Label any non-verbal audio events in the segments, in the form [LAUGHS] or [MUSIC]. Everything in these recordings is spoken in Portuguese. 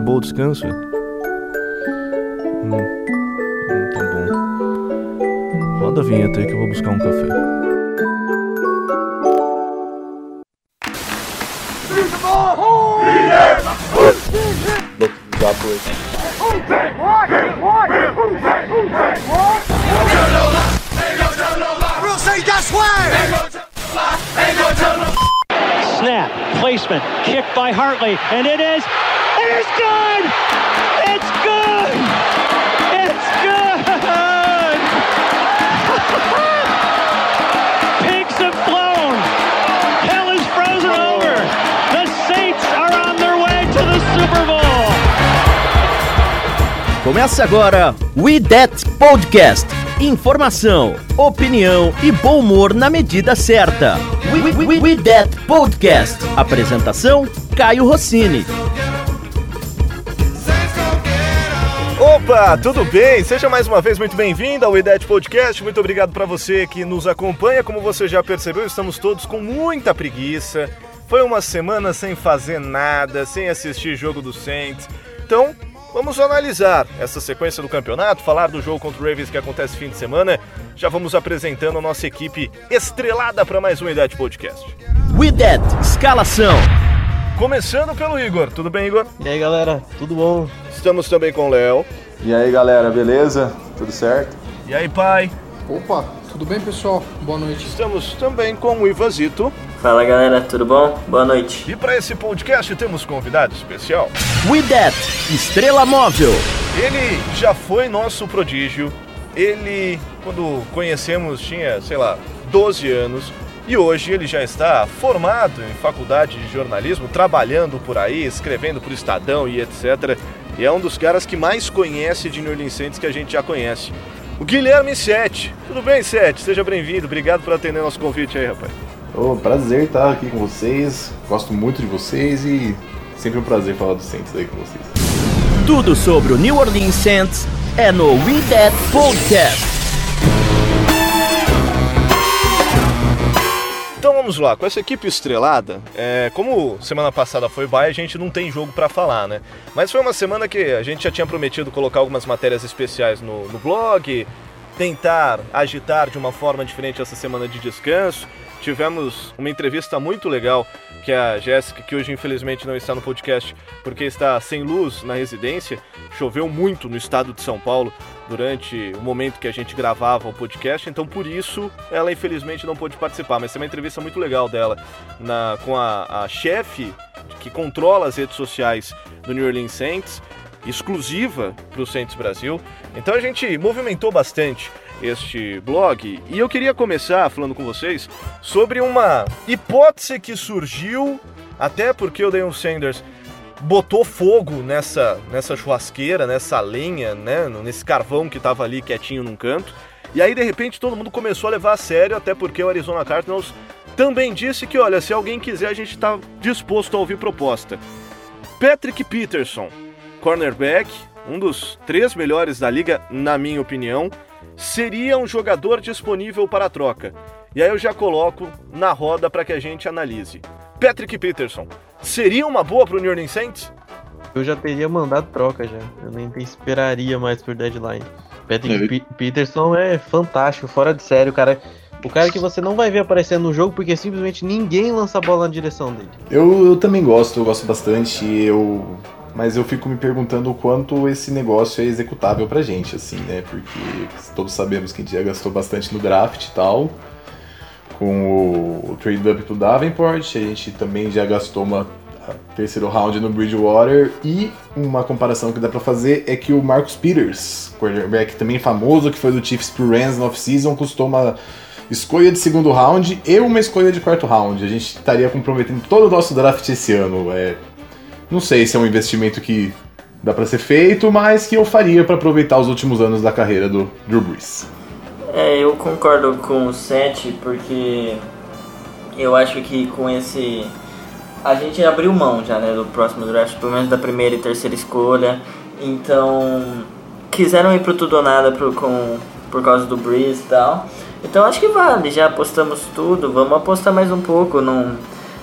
Acabou o descanso? Hum, hum, tá bom. Roda a vinheta aí que eu vou buscar um café. Snap, placement, kick by Hartley, and it is, it is good! It's good! It's good! [LAUGHS] Pigs have flown! Hell is frozen over! The Saints are on their way to the Super Bowl! Começa agora We That Podcast. Informação, opinião e bom humor na medida certa. We, we, we, we That Podcast. Apresentação: Caio Rossini. Opa, tudo bem? Seja mais uma vez muito bem-vindo ao IDET Podcast. Muito obrigado para você que nos acompanha. Como você já percebeu, estamos todos com muita preguiça. Foi uma semana sem fazer nada, sem assistir jogo do Saints. Então, vamos analisar essa sequência do campeonato, falar do jogo contra o Ravens que acontece fim de semana. Já vamos apresentando a nossa equipe estrelada para mais um IDET Podcast. That Escalação. Começando pelo Igor. Tudo bem, Igor? E aí galera, tudo bom? Estamos também com o Léo. E aí galera, beleza? Tudo certo? E aí, pai? Opa, tudo bem pessoal? Boa noite. Estamos também com o Ivazito. Fala galera, tudo bom? Boa noite. E para esse podcast temos convidado especial. We That Estrela Móvel. Ele já foi nosso prodígio. Ele, quando conhecemos, tinha, sei lá, 12 anos. E hoje ele já está formado em faculdade de jornalismo, trabalhando por aí, escrevendo por Estadão e etc. E é um dos caras que mais conhece de New Orleans Saints que a gente já conhece. O Guilherme Sete. Tudo bem, Sete? Seja bem-vindo. Obrigado por atender nosso convite aí, rapaz. Ô, prazer estar aqui com vocês. Gosto muito de vocês e sempre um prazer falar do Saints aí com vocês. Tudo sobre o New Orleans Saints é no We That Podcast. Vamos lá, com essa equipe estrelada, é, como semana passada foi bye, a gente não tem jogo para falar, né? Mas foi uma semana que a gente já tinha prometido colocar algumas matérias especiais no, no blog, tentar agitar de uma forma diferente essa semana de descanso. Tivemos uma entrevista muito legal que a Jéssica, que hoje infelizmente não está no podcast porque está sem luz na residência, choveu muito no estado de São Paulo durante o momento que a gente gravava o podcast, então por isso ela infelizmente não pôde participar, mas tem uma entrevista muito legal dela na, com a, a chefe que controla as redes sociais do New Orleans Saints, exclusiva para o Saints Brasil. Então a gente movimentou bastante este blog e eu queria começar falando com vocês sobre uma hipótese que surgiu, até porque o Deion Sanders botou fogo nessa, nessa churrasqueira, nessa lenha, né, nesse carvão que estava ali quietinho num canto. E aí de repente todo mundo começou a levar a sério, até porque o Arizona Cardinals também disse que, olha, se alguém quiser, a gente está disposto a ouvir proposta. Patrick Peterson, cornerback, um dos três melhores da liga, na minha opinião, seria um jogador disponível para a troca. E aí eu já coloco na roda para que a gente analise. Patrick Peterson, seria uma boa para o New Orleans Saints? Eu já teria mandado troca já. Eu nem esperaria mais por deadline. Patrick P Peterson é fantástico, fora de sério, cara. O cara que você não vai ver aparecendo no jogo porque simplesmente ninguém lança a bola na direção dele. Eu, eu também gosto, eu gosto bastante. Eu mas eu fico me perguntando o quanto esse negócio é executável pra gente, assim, né? Porque todos sabemos que a gente já gastou bastante no draft e tal, com o, o trade up do Davenport, a gente também já gastou uma terceiro round no Bridgewater e uma comparação que dá para fazer é que o Marcus Peters, quarterback também famoso que foi do Chiefs pro Rams no off-season, custou uma escolha de segundo round e uma escolha de quarto round. A gente estaria comprometendo todo o nosso draft esse ano. É, não sei se é um investimento que dá para ser feito, mas que eu faria para aproveitar os últimos anos da carreira do Drew Brees. É, eu concordo com o Sete, porque eu acho que com esse. A gente abriu mão já, né, do próximo draft, pelo menos da primeira e terceira escolha. Então, quiseram ir pro tudo ou nada pro, com, por causa do Breeze e tal. Então acho que vale, já apostamos tudo, vamos apostar mais um pouco. Não,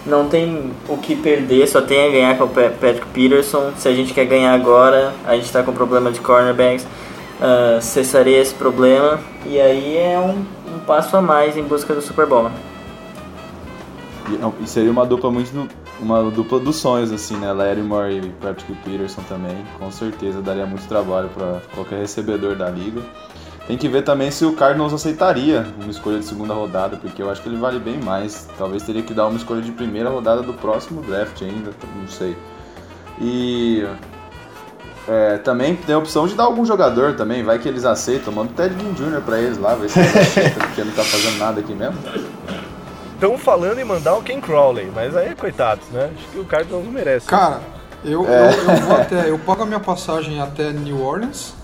não tem o que perder, só tem a ganhar com o Patrick Peterson. Se a gente quer ganhar agora, a gente está com problema de cornerbacks, uh, cessaria esse problema e aí é um, um, passo a mais em busca do Super Bowl. E, seria uma dupla muito uma dupla dos sonhos assim, né? Larry Moore e Patrick Peterson também, com certeza daria muito trabalho para qualquer recebedor da liga. Tem que ver também se o Cardinals aceitaria uma escolha de segunda rodada, porque eu acho que ele vale bem mais. Talvez teria que dar uma escolha de primeira rodada do próximo draft ainda, não sei. E é, também tem a opção de dar algum jogador também, vai que eles aceitam. Manda o Ted Ginn Jr. pra eles lá, ver se eles aceitam, porque não tá fazendo nada aqui mesmo. Estão falando em mandar o Ken Crowley, mas aí, coitados, né? Acho que o Cardinals não merece. Cara, eu, é. eu, eu, vou até. Eu pago a minha passagem até New Orleans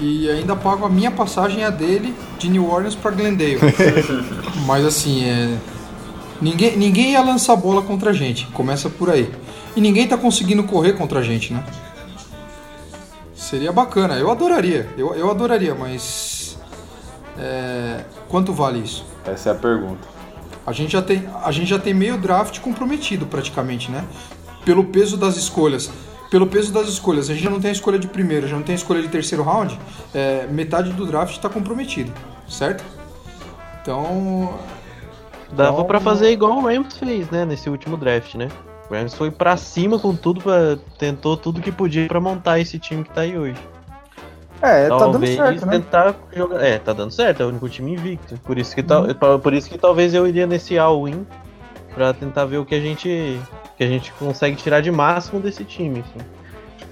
e ainda pago a minha passagem a dele de New Orleans para Glendale. [LAUGHS] Mas assim, é... ninguém, ninguém ia lançar bola contra a gente, começa por aí. E ninguém tá conseguindo correr contra a gente, né? Seria bacana, eu adoraria, eu, eu adoraria, mas. É... Quanto vale isso? Essa é a pergunta. A gente, já tem, a gente já tem meio draft comprometido praticamente, né? Pelo peso das escolhas pelo peso das escolhas. A gente já não tem a escolha de primeiro, já não tem a escolha de terceiro round, é, metade do draft está comprometido, certo? Então. Dava então... para fazer igual o Rams fez, né, nesse último draft, né? O Rams foi para cima com tudo, pra, tentou tudo que podia para montar esse time que tá aí hoje. É, talvez tá dando certo, né? tentar jogar. É, tá dando certo, é o único time invicto. Por isso que, uhum. por isso que talvez eu iria nesse all-in pra tentar ver o que a gente que a gente consegue tirar de máximo desse time. Assim.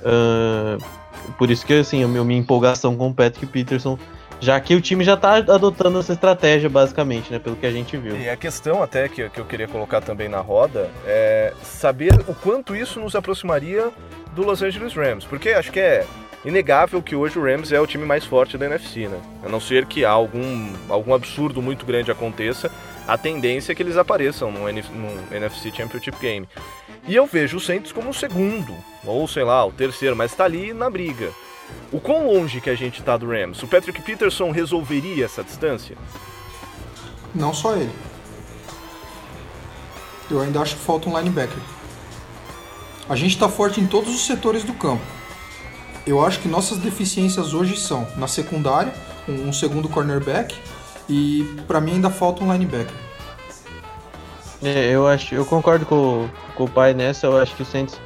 Uh, por isso que assim, a minha empolgação com o Patrick Peterson, já que o time já está adotando essa estratégia, basicamente, né? Pelo que a gente viu. E a questão até que, que eu queria colocar também na roda é saber o quanto isso nos aproximaria do Los Angeles Rams. Porque acho que é inegável que hoje o Rams é o time mais forte da NFC, né? A não ser que algum, algum absurdo muito grande aconteça, a tendência é que eles apareçam no, NF, no NFC Championship Game. E eu vejo o Saints como o segundo, ou sei lá, o terceiro, mas está ali na briga. O quão longe que a gente está do Rams? O Patrick Peterson resolveria essa distância? Não só ele. Eu ainda acho que falta um linebacker. A gente está forte em todos os setores do campo. Eu acho que nossas deficiências hoje são na secundária, um segundo cornerback e para mim ainda falta um linebacker. É, eu acho, eu concordo com, com o pai nessa. Eu acho que o Saints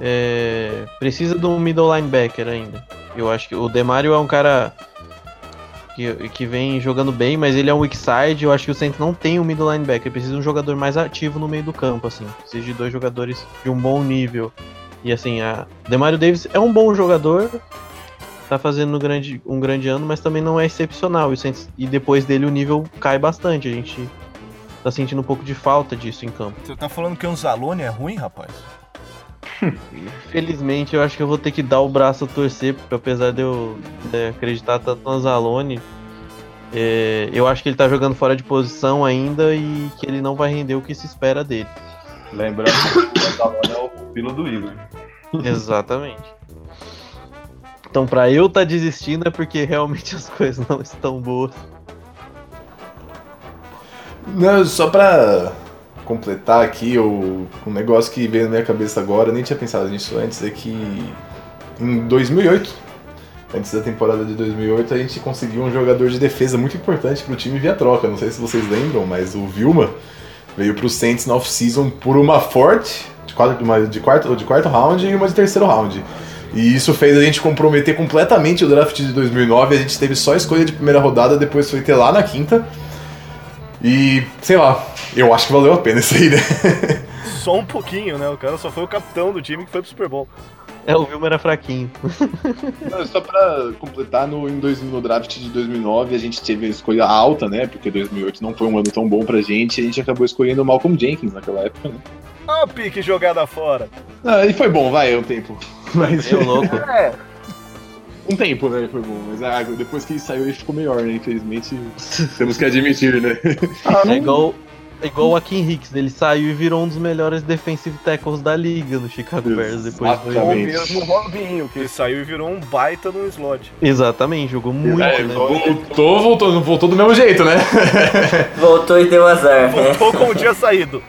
é, precisa de um middle linebacker ainda. Eu acho que o Demario é um cara que, que vem jogando bem, mas ele é um weak side. Eu acho que o Saints não tem um middle linebacker. Precisa de um jogador mais ativo no meio do campo, assim. Precisa de dois jogadores de um bom nível. E assim, a Demario Davis é um bom jogador, tá fazendo um grande, um grande ano, mas também não é excepcional. E depois dele o nível cai bastante. A gente tá sentindo um pouco de falta disso em campo. Você tá falando que o Zalone é ruim, rapaz? [LAUGHS] Infelizmente, eu acho que eu vou ter que dar o braço a torcer, porque apesar de eu né, acreditar tanto no Zalone, é, eu acho que ele tá jogando fora de posição ainda e que ele não vai render o que se espera dele. Lembrando que o Zalone é o filho do Igor. Exatamente. [LAUGHS] Então, pra eu estar tá desistindo é porque realmente [LAUGHS] as coisas não estão boas. Não, só pra completar aqui, o, um negócio que veio na minha cabeça agora, nem tinha pensado nisso antes, é que em 2008, antes da temporada de 2008, a gente conseguiu um jogador de defesa muito importante pro time via troca. Não sei se vocês lembram, mas o Vilma veio pro Saints na off-season por uma forte, de, quatro, de, quarto, de quarto round e uma de terceiro round. E isso fez a gente comprometer completamente o draft de 2009. A gente teve só escolha de primeira rodada, depois foi ter lá na quinta. E, sei lá, eu acho que valeu a pena isso aí, né? [LAUGHS] Só um pouquinho, né? O cara só foi o capitão do time que foi pro Super Bowl. É, o Vilma era fraquinho. [LAUGHS] Não, só pra completar, no, em dois, no draft de 2009 a gente teve a escolha alta, né? Porque 2008 não foi um ano tão bom pra gente. E a gente acabou escolhendo o Malcolm Jenkins naquela época, né? Ah, pique jogada fora. Ah, e foi bom, vai, é um tempo. Mas eu louco. [LAUGHS] É. Um tempo, né? Foi bom. Mas ah, depois que ele saiu, ele ficou melhor, né? Infelizmente, [LAUGHS] temos que admitir, né? [LAUGHS] Ah, é igual, é igual o Akin Hicks, ele saiu e virou um dos melhores defensive tackles da liga no Chicago Bears depois do Ou mesmo o Robinho, que ele saiu e virou um baita no slot. Exatamente, jogou muito, é, né? Voltou, voltou, voltou do mesmo jeito, né? Voltou e deu azar. Voltou como tinha saído.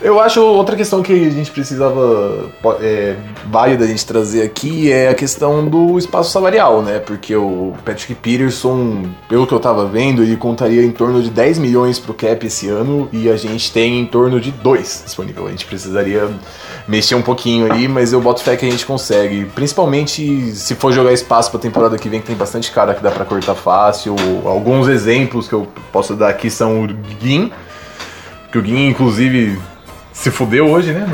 Eu acho outra questão que a gente precisava é, válida a gente trazer aqui é a questão do espaço salarial, né? Porque o Patrick Peterson, pelo que eu tava vendo, ele contaria em torno de 10 milhões pro cap esse ano e a gente tem em torno de 2 disponível. A gente precisaria mexer um pouquinho aí, mas eu boto fé que a gente consegue. Principalmente se for jogar espaço pra temporada que vem, que tem bastante cara que dá para cortar fácil. Alguns exemplos que eu posso dar aqui são o Gin, que o Gin, inclusive, se fudeu hoje, né?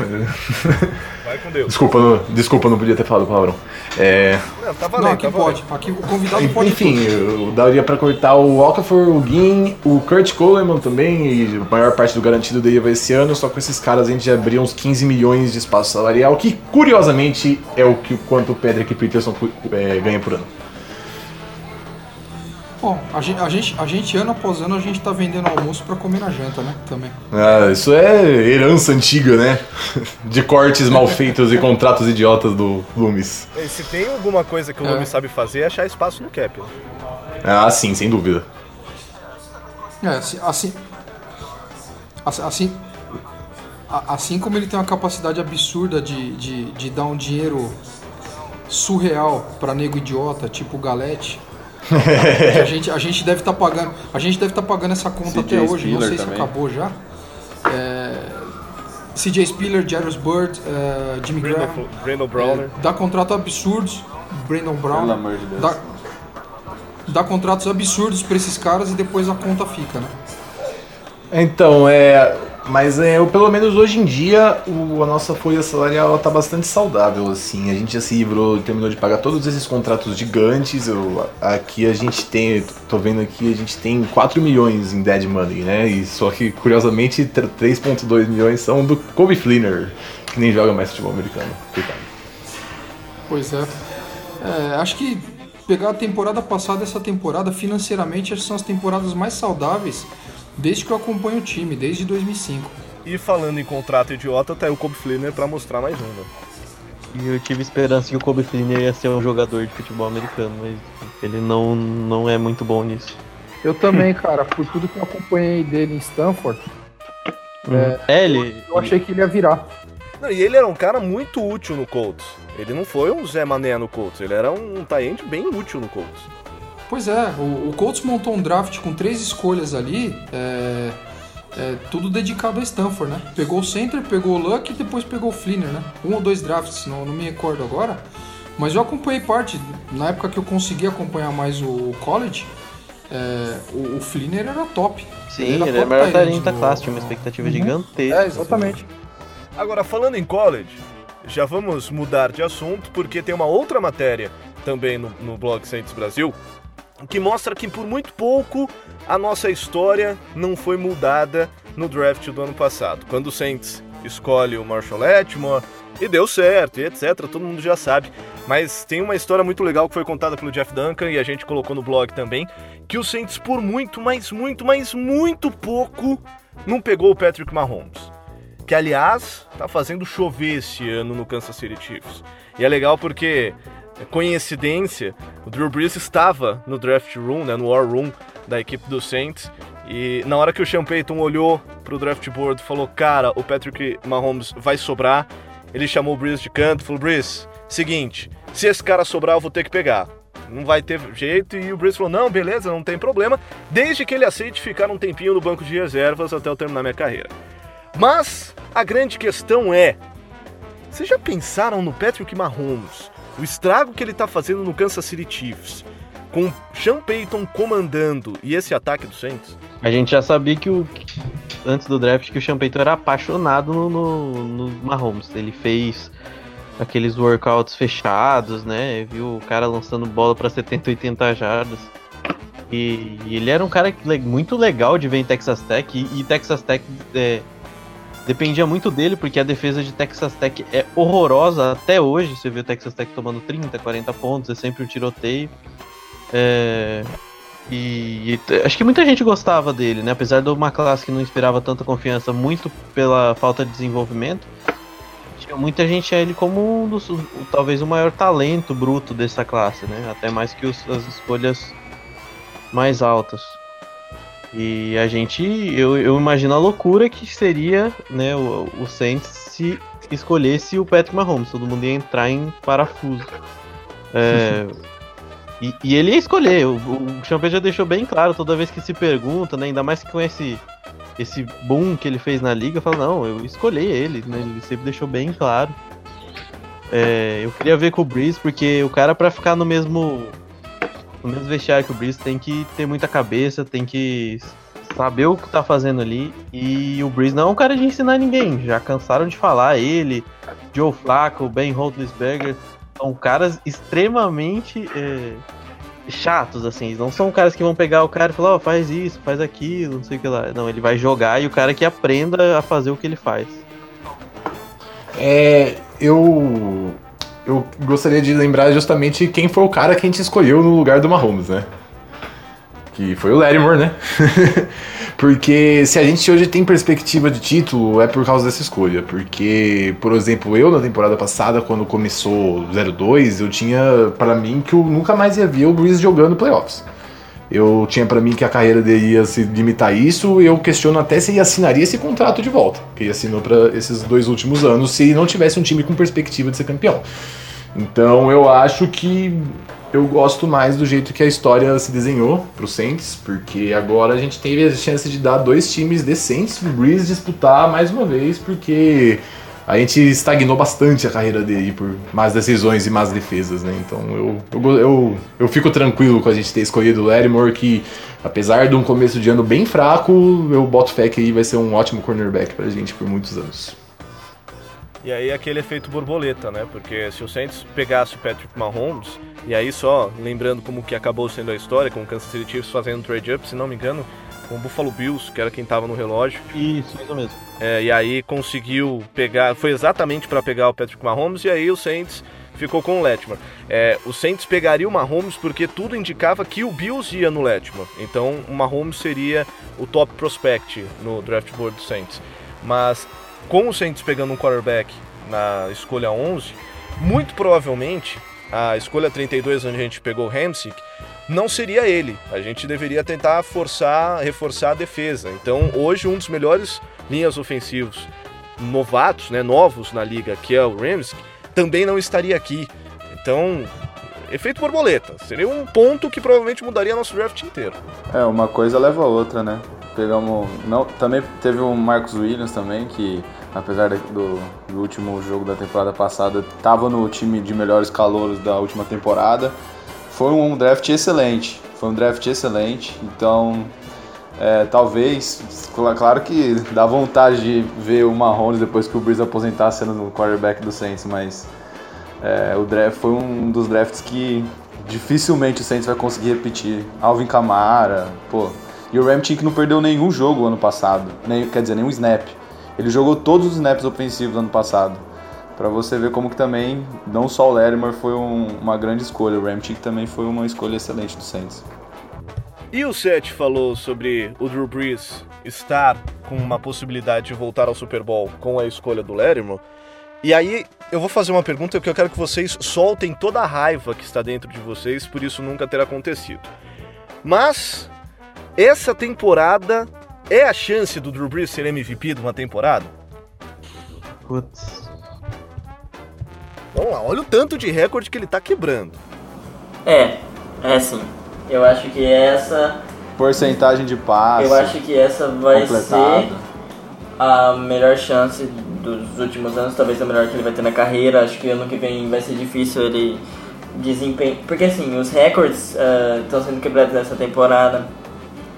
Vai com Deus. Desculpa, não, desculpa, não podia ter falado palavrão. É... Não, tá valendo, não, aqui tá pode. Aqui o convidado pode. Enfim, eu daria pra cortar o Okafor, o Gin, o Kurt Coleman também, e a maior parte do garantido dele vai esse ano, só com esses caras a gente já abriu uns 15 milhões de espaço salarial, que curiosamente é o que quanto o Pedrick Peterson é, ganha por ano. Bom, a gente, a, gente, a gente, ano após ano, a gente tá vendendo almoço para comer na janta, né? Também. Ah, isso é herança antiga, né? [LAUGHS] De cortes mal feitos e contratos idiotas do Loomis. Se tem alguma coisa que o é. Loomis sabe fazer, é achar espaço no cap. Ah, sim, sem dúvida. É, assim, assim, assim, assim como ele tem uma capacidade absurda de, de, de dar um dinheiro surreal para nego idiota, tipo o Galete, a, gente, a gente deve estar tá pagando. A gente deve estar tá pagando essa conta até hoje. Spiller não sei também. se acabou já. É, CJ Spiller, Jairus Bird, uh, Jimmy Graham. Brandon Browner. É, dá contratos absurdos. Brandon Brown. De dá, dá contratos absurdos para esses caras e depois a conta fica, né? Então, é. Mas é, eu, pelo menos hoje em dia o, a nossa folha salarial está bastante saudável, assim. A gente já se livrou, terminou de pagar todos esses contratos gigantes. Eu, aqui a gente tem, tô vendo aqui, a gente tem 4 milhões em dead money, né? E só que, curiosamente, 3.2 milhões são do Kobe Fleener, que nem joga mais futebol americano. Coitado. Pois é. é. Acho que pegar a temporada passada essa temporada, financeiramente, são as temporadas mais saudáveis desde que eu acompanho o time, desde 2005. E falando em contrato idiota, tá aí o Kobe Fleener pra mostrar mais um, né? E eu tive esperança que o Kobe Fleener ia ser um jogador de futebol americano, mas ele não, não é muito bom nisso. Eu também, cara, por tudo que eu acompanhei dele em Stanford. Uhum. É, ele, eu achei que ele ia virar. Não, e ele era um cara muito útil no Colts. Ele não foi um Zé Mané no Colts, ele era um tie bem útil no Colts. Pois é, o, o Colts montou um draft com três escolhas ali, é, é, tudo dedicado a Stanford, né? Pegou o center, pegou o Luck e depois pegou o Fleener, né? Um ou dois drafts, não, não me recordo agora. Mas eu acompanhei parte, na época que eu consegui acompanhar mais o college, é, o, o Fleener era top. Sim, ele, ele é melhor da classe, tinha uma expectativa uhum. gigantesca. É, exatamente. Agora, falando em college, já vamos mudar de assunto, porque tem uma outra matéria também no, no blog Saints Brasil, que mostra que por muito pouco a nossa história não foi mudada no draft do ano passado. Quando o Saints escolhe o Marshall Letmore e deu certo, e etc, todo mundo já sabe. Mas tem uma história muito legal que foi contada pelo Jeff Duncan e a gente colocou no blog também, que o Saints por muito, mas muito, mas muito pouco não pegou o Patrick Mahomes. Que aliás, tá fazendo chover esse ano no Kansas City Chiefs. E é legal porque coincidência, o Drew Brees estava no draft room, né, no war room da equipe do Saints, e na hora que o Sean Payton olhou pro draft board e falou, cara, o Patrick Mahomes vai sobrar, ele chamou o Brees de canto falou, Brees, seguinte, se esse cara sobrar eu vou ter que pegar. Não vai ter jeito, e o Brees falou, não, beleza, não tem problema, desde que ele aceite ficar um tempinho no banco de reservas até eu terminar minha carreira. Mas a grande questão é, vocês já pensaram no Patrick Mahomes o estrago que ele está fazendo no Kansas City Chiefs, com Sean Payton comandando e esse ataque do Saints? A gente já sabia que o antes do draft que o Sean Payton era apaixonado no, no, no Mahomes. Ele fez aqueles workouts fechados, né? Viu o cara lançando bola para 70, 80 jardas. E, e, ele era um cara muito legal de ver em Texas Tech. E, e Texas Tech é, dependia muito dele, porque a defesa de Texas Tech é horrorosa até hoje. Você vê o Texas Tech tomando 30, 40 pontos, é sempre um tiroteio. É... E, e, acho que muita gente gostava dele, né? Apesar de uma classe que não inspirava tanta confiança, muito pela falta de desenvolvimento. Tinha muita gente a ele como um dos, talvez o maior talento bruto dessa classe, né? Até mais que os, as escolhas mais altas. E a gente, eu, eu imagino a loucura que seria, né, o, o Saints se escolhesse o Patrick Mahomes, todo mundo ia entrar em parafuso. É, [LAUGHS] e, e, ele ia escolher, o, o Champagne já deixou bem claro toda vez que se pergunta, né, ainda mais que com esse, esse boom que ele fez na liga, fala, não, eu escolhi ele, né, ele sempre deixou bem claro. É, eu queria ver com o Breeze, porque o cara para ficar no mesmo no mesmo vestiário que o Breeze tem que ter muita cabeça, tem que saber o que tá fazendo ali. E o Breeze não é um cara de ensinar ninguém. Já cansaram de falar. Ele, Joe Flacco, Ben Roethlisberger são caras extremamente é, chatos, assim. Não são caras que vão pegar o cara e falar, ó, oh, faz isso, faz aquilo, não sei o que lá. Não, ele vai jogar e o cara que aprenda a fazer o que ele faz. É, eu eu gostaria de lembrar justamente quem foi o cara que a gente escolheu no lugar do Mahomes, né? Que foi o Lattimore, né? [LAUGHS] Porque se a gente hoje tem perspectiva de título, é por causa dessa escolha. Porque, por exemplo, eu na temporada passada, quando começou 02, eu tinha para mim que eu nunca mais ia ver o Breeze jogando playoffs. Eu tinha para mim que a carreira dele ia se limitar a isso, eu questiono até se ele assinaria esse contrato de volta, que ele assinou para esses dois últimos anos, se não tivesse um time com perspectiva de ser campeão. Então eu acho que eu gosto mais do jeito que a história se desenhou pro Saints, porque agora a gente teve a chance de dar dois times decentes pro Breeze disputar mais uma vez, porque a gente estagnou bastante a carreira dele por más decisões e más defesas, né? Então eu, eu, eu, eu fico tranquilo com a gente ter escolhido o Lattimore, que apesar de um começo de ano bem fraco, eu boto fé que aí vai ser um ótimo cornerback pra gente por muitos anos. E aí aquele efeito borboleta, né? Porque se o Saints pegasse o Patrick Mahomes, e aí só lembrando como que acabou sendo a história, com o Kansas City Chiefs fazendo trade-up, se não me engano, com o Buffalo Bills, que era quem estava no relógio. Isso, isso mesmo. É, e aí conseguiu pegar, foi exatamente para pegar o Patrick Mahomes e aí o Saints ficou com o Letmore. É, o Saints pegaria o Mahomes porque tudo indicava que o Bills ia no Letmore. Então o Mahomes seria o top prospect no draft board do Saints. Mas com o Saints pegando um quarterback na escolha 11, muito provavelmente a escolha 32 onde a gente pegou o Hamsick não seria ele. A gente deveria tentar forçar, reforçar a defesa. Então, hoje, um dos melhores linhas ofensivos novatos, né, novos na liga, que é o Rams, também não estaria aqui. Então, efeito borboleta. Seria um ponto que provavelmente mudaria nosso draft inteiro. É, uma coisa leva a outra, né? Pegamos. Não, também teve o Marcos Williams também, que apesar do, do último jogo da temporada passada, estava no time de melhores calouros da última temporada foi um draft excelente. Foi um draft excelente. Então, é, talvez, claro que dá vontade de ver o Mahomes depois que o Breeze aposentar sendo no quarterback do Saints, mas é, o draft foi um dos drafts que dificilmente o Saints vai conseguir repetir. Alvin Kamara, pô. E o Ramchick não perdeu nenhum jogo ano passado, nem, quer dizer, nenhum snap. Ele jogou todos os snaps ofensivos ano passado para você ver como que também não só o Latimer foi um, uma grande escolha, o Ramchick também foi uma escolha excelente do Saints. E o Seth falou sobre o Drew Brees estar com uma possibilidade de voltar ao Super Bowl com a escolha do Latimer. E aí eu vou fazer uma pergunta que eu quero que vocês soltem toda a raiva que está dentro de vocês por isso nunca ter acontecido. Mas essa temporada é a chance do Drew Brees ser MVP de uma temporada? Putz. Vamos lá, olha o tanto de recorde que ele tá quebrando. É, é sim. Eu acho que essa. Porcentagem de passe. Eu acho que essa vai completado. ser a melhor chance dos últimos anos, talvez a melhor que ele vai ter na carreira. Acho que ano que vem vai ser difícil ele desempenhar. Porque assim, os recordes estão uh, sendo quebrados nessa temporada.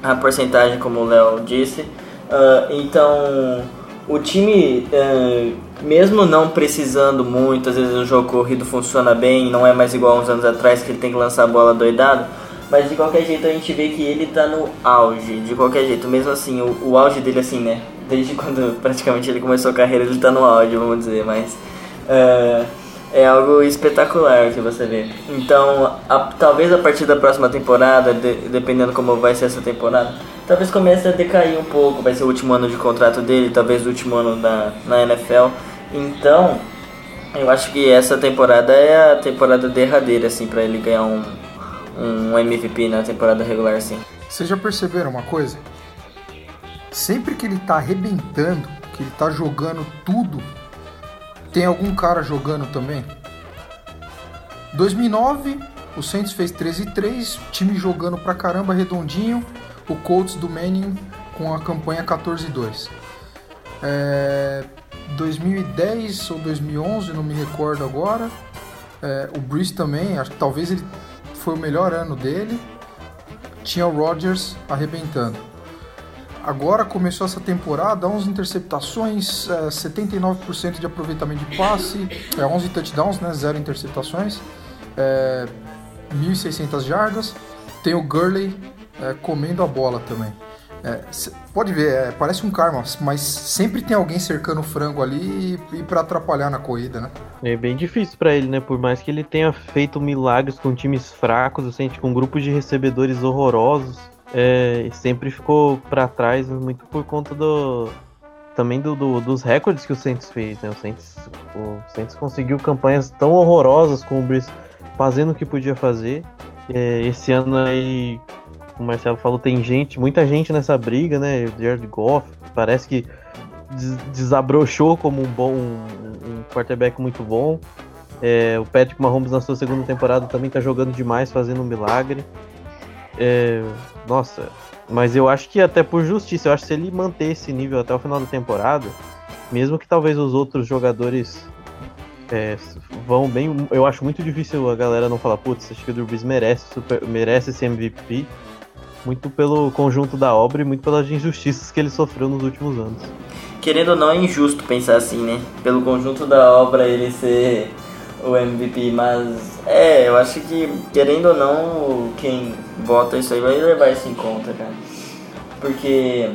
A porcentagem, como o Léo disse. Uh, então, o time. Uh, mesmo não precisando muito, às vezes o jogo corrido funciona bem, não é mais igual uns anos atrás que ele tem que lançar a bola doidado, mas de qualquer jeito a gente vê que ele tá no auge, de qualquer jeito, mesmo assim, o, o auge dele assim, né, desde quando [LAUGHS] praticamente ele começou a carreira ele tá no auge, vamos dizer, mas uh, é algo espetacular que você vê. Então, a, talvez a partir da próxima temporada, de, dependendo como vai ser essa temporada, talvez comece a decair um pouco, vai ser o último ano de contrato dele, talvez o último ano da, na NFL. Então, eu acho que essa temporada é a temporada derradeira, assim, para ele ganhar um, um MVP na temporada regular, assim. Vocês já perceberam uma coisa? sempre que ele tá arrebentando, que ele tá jogando tudo, tem algum cara jogando também? 2009, o Saints fez 13 e 3, time jogando pra caramba, redondinho. O Colts do Manning com a campanha 14 e 2. É, 2010 ou 2011, não me recordo agora. É, o Breeze também, acho que talvez ele foi o melhor ano dele. Tinha o Rodgers arrebentando. Agora começou essa temporada, 11 interceptações, é, 79% de aproveitamento de passe, é, 11 touchdowns, né, 0 interceptações, é, 1.600 jardas. Tem o Gurley é, comendo a bola também. É, pode ver, é, parece um karma, mas sempre tem alguém cercando o frango ali e, e para atrapalhar na corrida, né? É bem difícil para ele, né? Por mais que ele tenha feito milagres com times fracos, assim, com grupos de recebedores horrorosos, é, sempre ficou para trás muito por conta do também do, do, dos recordes que o Saints fez, né? O Saints, o Saints conseguiu campanhas tão horrorosas com o Brice fazendo o que podia fazer. É, esse ano aí, o Marcelo falou, tem gente, muita gente nessa briga, né? O Jared Goff parece que des desabrochou como um bom um, um quarterback muito bom. É, o Patrick Mahomes na sua segunda temporada também tá jogando demais, fazendo um milagre. É, nossa, mas eu acho que até por justiça, eu acho que se ele manter esse nível até o final da temporada, mesmo que talvez os outros jogadores é, vão bem, eu acho muito difícil a galera não falar, putz, acho que o Drew Brees merece, super, merece esse MVP, muito pelo conjunto da obra e muito pelas injustiças que ele sofreu nos últimos anos. Querendo ou não, é injusto pensar assim, né? Pelo conjunto da obra ele ser o MVP, mas é, eu acho que, querendo ou não, quem vota isso aí vai levar isso em conta, cara. Porque,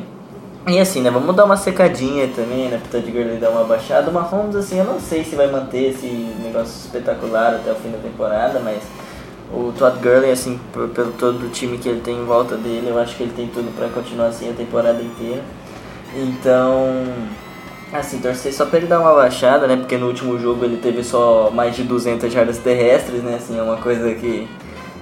e assim, né, vamos dar uma secadinha também, né, pro Todd Gurley dar uma baixada. Uma Mahomes, assim, eu não sei se vai manter esse negócio espetacular até o fim da temporada, mas o Todd Gurley, assim, pelo todo o time que ele tem em volta dele, eu acho que ele tem tudo para continuar assim a temporada inteira. Então, Assim, torcer só pra ele dar uma baixada, né? Porque no último jogo ele teve só mais de 200 jardas terrestres, né? Assim, é uma coisa que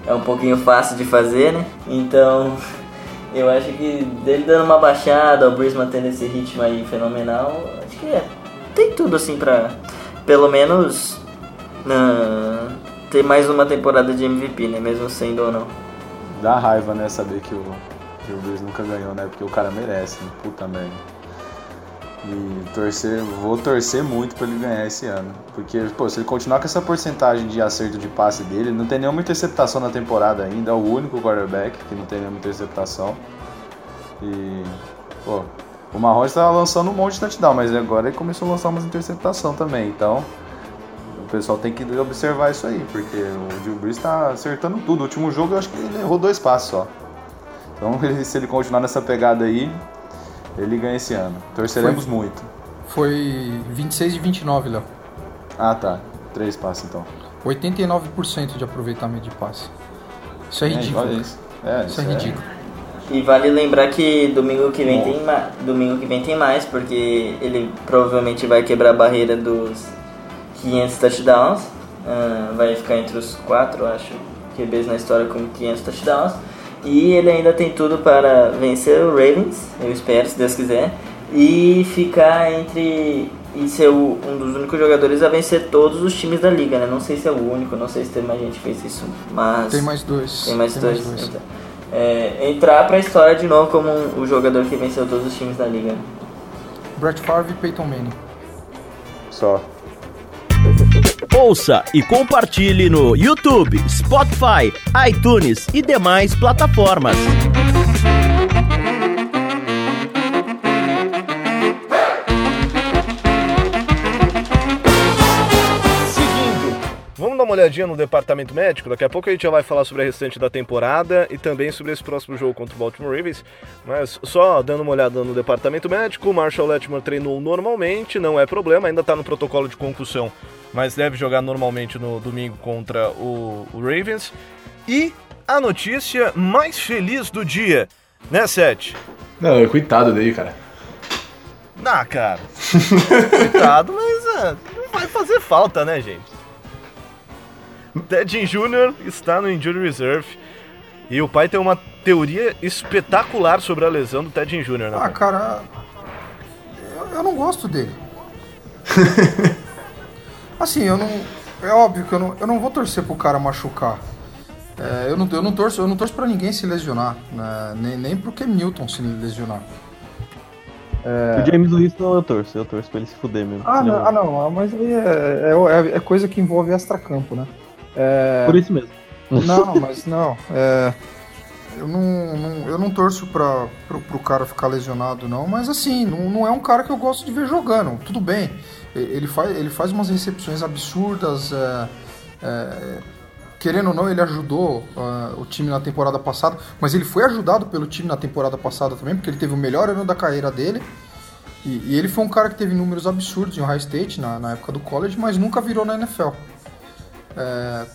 é um pouquinho fácil de fazer, né? Então, [LAUGHS] eu acho que dele dando uma baixada, o Breeze mantendo esse ritmo aí fenomenal, acho que é. Tem tudo assim pra, pelo menos, uh, ter mais uma temporada de MVP, né? Mesmo sendo ou não. Dá raiva, né? Saber que o, que o Breeze nunca ganhou, né? Porque o cara merece, né? puta merda. E torcer, vou torcer muito para ele ganhar esse ano. Porque, pô, se ele continuar com essa porcentagem de acerto de passe dele, ele não tem nenhuma interceptação na temporada ainda, é o único quarterback que não tem nenhuma interceptação. E, pô, o Mahomes estava lançando um monte de touchdown, mas agora ele começou a lançar umas interceptação também. Então, pessoal tem que observar isso aí, porque o Drew Brees está acertando tudo. O último jogo eu acho que ele errou dois passos só. Então, [LAUGHS] se ele continuar nessa pegada aí, ele ganha esse ano. Torceremos foi, muito. Foi 26 de 29, Léo. Ah, tá. Três passes então. 89% de aproveitamento de passe. Isso é, é ridículo. Isso. É, isso, isso é, é ridículo. E vale lembrar que domingo que vem tem mais, domingo que vem tem mais, porque ele provavelmente vai quebrar a barreira dos 500 touchdowns. Uh, vai ficar entre os quatro, acho, QBs na história com 500 touchdowns. E ele ainda tem tudo para vencer o Ravens, eu espero, se Deus quiser, e ficar entre. e ser o, um dos únicos jogadores a vencer todos os times da liga, né? Não sei se é o único, não sei se tem mais gente que fez isso, mas. Tem mais dois. Tem mais tem dois. Mais dois. Então, é, entrar pra história de novo como um, o jogador que venceu todos os times da liga. Brett Favre e Peyton Manning. Só. Ouça e compartilhe no YouTube, Spotify, iTunes e demais plataformas. Uma olhadinha no departamento médico. Daqui a pouco a gente já vai falar sobre a restante da temporada e também sobre esse próximo jogo contra o Baltimore Ravens. Mas só dando uma olhada no departamento médico, o Marshall Letmore treinou normalmente, não é problema, ainda está no protocolo de concussão mas deve jogar normalmente no domingo contra o, o Ravens. E a notícia mais feliz do dia, né, Seth? Não, coitado dele, cara. Ah, cara. [LAUGHS] coitado, mas é, não vai fazer falta, né, gente? Ted Jr. está no Injury Reserve. E o pai tem uma teoria espetacular sobre a lesão do Ted Jr., né? Ah, cara, eu, eu não gosto dele. [LAUGHS] assim, eu não. É óbvio que eu não, eu não vou torcer pro cara machucar. É, eu, não, eu, não torço, eu não torço pra ninguém se lesionar, né? nem, nem pro Cam Newton se lesionar. É... O James Winston eu torço, eu torço pra ele se fuder mesmo. Ah, não, ah, não mas aí é, é, é, coisa que envolve extra-campo, né? É... Por isso mesmo. Não, mas não. É... Eu não, não, eu não torço pra, pro, pro cara ficar lesionado, não, mas assim, não, não é um cara que eu gosto de ver jogando. Tudo bem, ele faz, ele faz umas recepções absurdas. É, é, querendo ou não, ele ajudou uh, o time na temporada passada, mas ele foi ajudado pelo time na temporada passada também, porque ele teve o melhor ano da carreira dele. E, e ele foi um cara que teve números absurdos em High State na, na época do college, mas nunca virou na NFL. É,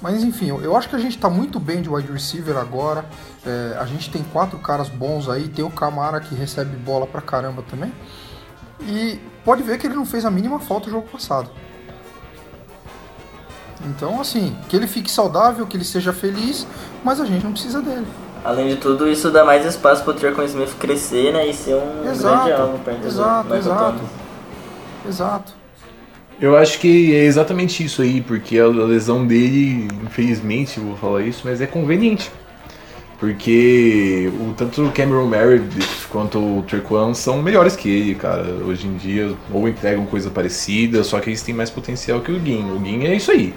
mas enfim, eu, acho que a gente está muito bem de wide receiver agora. É, a gente tem quatro caras bons aí, tem o Camara que recebe bola pra caramba também. E pode ver que ele não fez a mínima falta no jogo passado. Então, assim, que ele fique saudável, que ele seja feliz, mas a gente não precisa dele. Além de tudo, isso dá mais espaço para o Trey Smith crescer né, e ser um exato, grande alvo perto exato, do exato, exato. Eu acho que é exatamente isso aí, porque a lesão dele, infelizmente, vou falar isso, mas é conveniente. Porque o, tanto o Cameron Meredith quanto o Trequan são melhores que ele, cara. Hoje em dia, ou entregam coisa parecida, só que eles têm mais potencial que o Guin. O Guin é isso aí.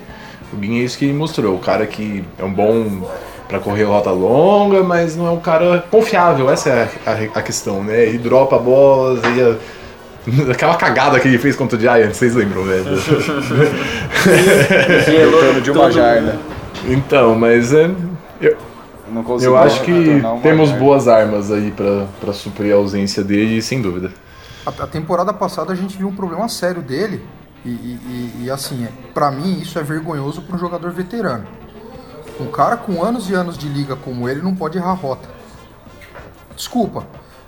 O Guin é isso que ele mostrou. O cara que é um bom para correr rota longa, mas não é um cara confiável. Essa é a, a, a questão, né? Ele dropa bolas, ele [LAUGHS] Aquela cagada que ele fez contra o Giants, vocês lembram, velho? Gelou de uma jarda. Então, mas é. Eu, eu acho que temos boas armas aí para suprir a ausência dele, sem dúvida. A, a, temporada passada a gente viu um problema sério dele, e, e, e assim, é, para mim isso é vergonhoso para um jogador veterano. Um cara com anos e anos de liga como ele não pode errar rota. Desculpa.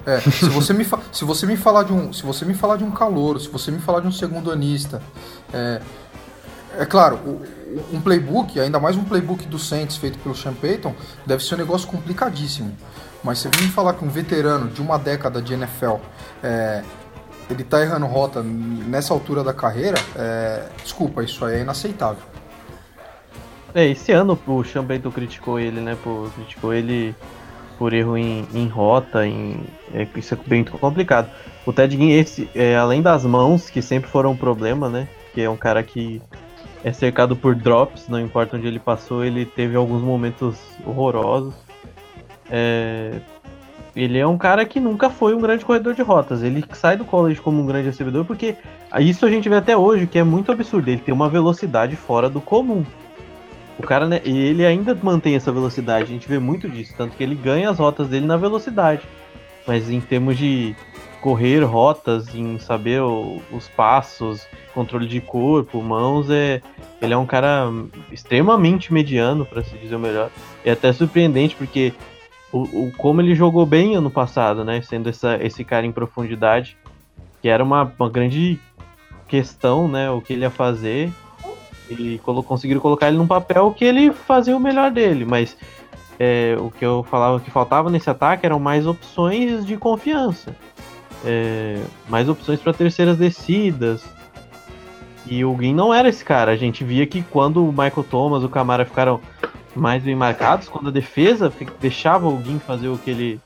É, se você me se você me falar de um se você me falar de um calouro, se você me falar de um segundo anista, é, é claro, um playbook, ainda mais um playbook do Saints feito pelo Sean Payton, deve ser um negócio complicadíssimo. Mas você me falar que um veterano de uma década de NFL, é, ele tá errando rota nessa altura da carreira, é, desculpa, isso aí é inaceitável. É, esse ano o Sean Payton criticou ele, né? Por, criticou ele por erro em, em rota, em, é, isso é bem complicado. O Ted Ginn, esse, é, além das mãos, que sempre foram um problema, né? Que é um cara que é cercado por drops, não importa onde ele passou, ele teve alguns momentos horrorosos. É... Ele é um cara que nunca foi um grande corredor de rotas. Ele sai do college como um grande recebedor porque isso a gente vê até hoje, que é muito absurdo. Ele tem uma velocidade fora do comum. O cara, né, e ele ainda mantém essa velocidade. A gente vê muito disso, tanto que ele ganha as rotas dele na velocidade. Mas em termos de correr rotas, em saber o, os passos, controle de corpo, mãos, é, ele é um cara extremamente mediano, para se dizer o melhor. É até surpreendente porque o, o, como ele jogou bem ano passado, né, sendo essa, esse cara em profundidade, que era uma, uma grande questão, né, o que ele ia fazer. E colo conseguiram colocar ele num papel que ele fazia o melhor dele, mas é, o que eu falava que faltava nesse ataque eram mais opções de confiança é, mais opções para terceiras descidas. E o Guin não era esse cara. A gente via que quando o Michael Thomas, o Camara ficaram mais bem marcados, quando a defesa deixava o Guin fazer o que ele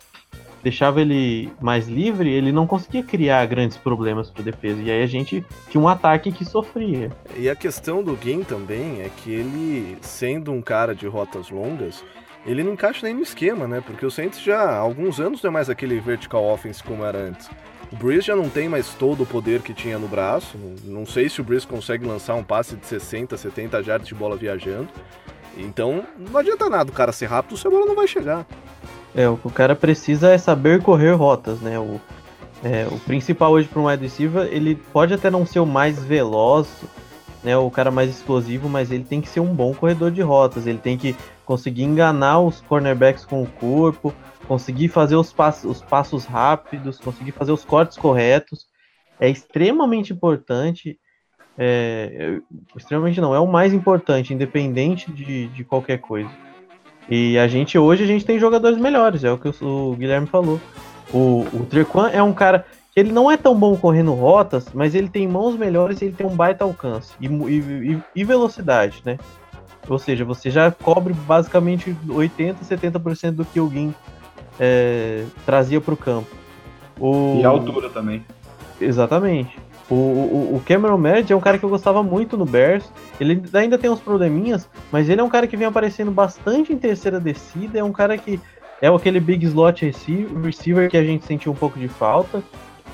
deixava ele mais livre, ele não conseguia criar grandes problemas para defesa. E aí a gente tinha um ataque que sofria. E a questão do Guin também é que ele, sendo um cara de rotas longas, ele não encaixa nem no esquema, né? Porque o Saints já há alguns anos não é mais aquele vertical offense como era antes. O Breeze já não tem mais todo o poder que tinha no braço. Não sei se o Breeze consegue lançar um passe de 60, 70 jardas de bola viajando. Então não adianta nada o cara ser rápido se a bola não vai chegar. É, o que o cara precisa é saber correr rotas, né? O, é, o principal hoje para um wide receiver, ele pode até não ser o mais veloz, né, o cara mais explosivo, mas ele tem que ser um bom corredor de rotas, ele tem que conseguir enganar os cornerbacks com o corpo, conseguir fazer os passos, os passos rápidos, conseguir fazer os cortes corretos. É extremamente importante. É, extremamente não, é o mais importante, independente de, de qualquer coisa. E a gente hoje a gente tem jogadores melhores, é o que o, Guilherme falou. O, o Trequan é um cara que ele não é tão bom correndo rotas, mas ele tem mãos melhores e ele tem um baita alcance e, e, e velocidade, né? Ou seja, você já cobre basicamente 80, 70% do que o Gin é, trazia para o campo. E a altura também. Exatamente. O, o, o Cameron Meredith é um cara que eu gostava muito no Bears. Ele ainda tem uns probleminhas, mas ele é um cara que vem aparecendo bastante em terceira descida. É um cara que é aquele big slot receiver que a gente sentiu um pouco de falta.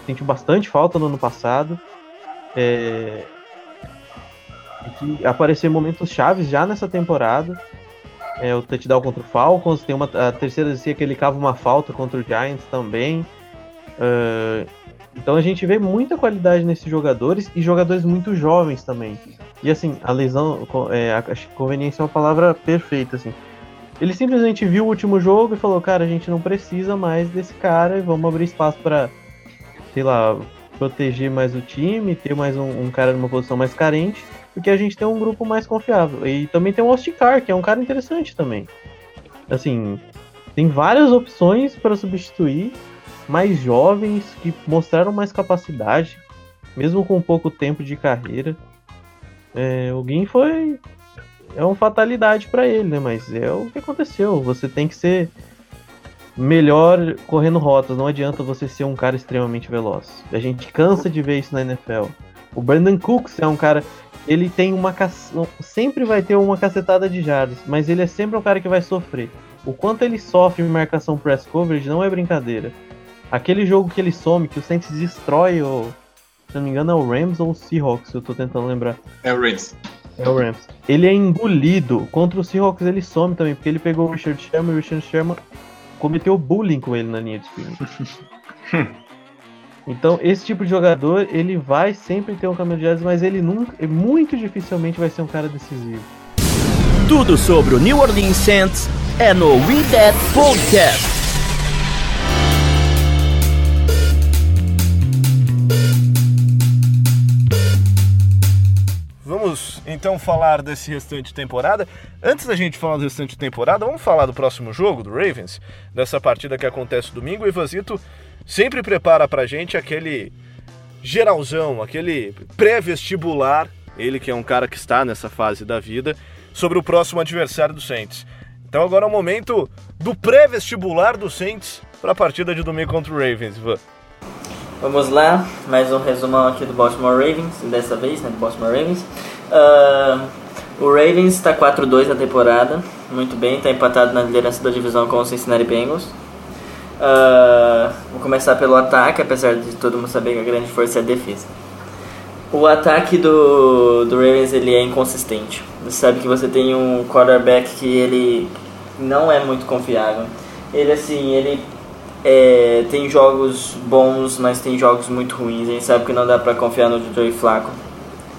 Sentiu bastante falta no ano passado. É... que apareceu em momentos chaves já nessa temporada. É, o touchdown contra o Falcons, tem uma a terceira descida que ele cava uma falta contra o Giants também. Uh, então a gente vê muita qualidade nesses jogadores e jogadores muito jovens também. E assim, a lesão, é, a conveniência é uma palavra perfeita, assim. Ele simplesmente viu o último jogo e falou, cara, a gente não precisa mais desse cara e vamos abrir espaço para, sei lá, proteger mais o time, ter mais um, um, cara numa posição mais carente, porque a gente tem um grupo mais confiável. E também tem o Osticar, que é um cara interessante também. Assim, tem várias opções para substituir mais jovens que mostraram mais capacidade, mesmo com pouco tempo de carreira. É, o Gui foi é uma fatalidade para ele, né? Mas é o que aconteceu. Você tem que ser melhor correndo rotas. Não adianta você ser um cara extremamente veloz. A gente cansa de ver isso na NFL. O Brandon Cooks é um cara. Ele tem uma. Sempre vai ter uma cacetada de jardas, mas ele é sempre um cara que vai sofrer. O quanto ele sofre em marcação press coverage não é brincadeira. Aquele jogo que ele some, que o Saints destrói o. Se não me engano, é o Rams ou o Seahawks, eu tô tentando lembrar. É o Rams. É o Rams. Ele é engolido. Contra o Seahawks ele some também, porque ele pegou o Richard Sherman e o Richard Sherman cometeu bullying com ele na linha de scrimmage. [LAUGHS] então, esse tipo de jogador, ele vai sempre ter um caminho de mas ele nunca, muito dificilmente vai ser um cara decisivo. Tudo sobre o New Orleans Saints é no We That Podcast. Vamos então falar desse restante de temporada. Antes da gente falar do restante de temporada, vamos falar do próximo jogo do Ravens, dessa partida que acontece domingo. O Ivanzito sempre prepara pra gente aquele geralzão, aquele pré-vestibular, ele que é um cara que está nessa fase da vida, sobre o próximo adversário do Saints. Então agora é o momento do pré-vestibular do Saints para a partida de domingo contra o Ravens, Ivan. Vamos lá, mais um resumão aqui do Baltimore Ravens, dessa vez, né, do Baltimore Ravens. Uh, o Ravens está 4-2 na temporada, muito bem, está empatado na liderança da divisão com o Cincinnati Bengals. Uh, vou começar pelo ataque, apesar de todo mundo saber que a grande força é a defesa. O ataque do, do Ravens ele é inconsistente. Você sabe que você tem um quarterback que ele não é muito confiável. Ele assim, ele é, tem jogos bons, mas tem jogos muito ruins. A gente sabe que não dá pra confiar no Joey Flaco.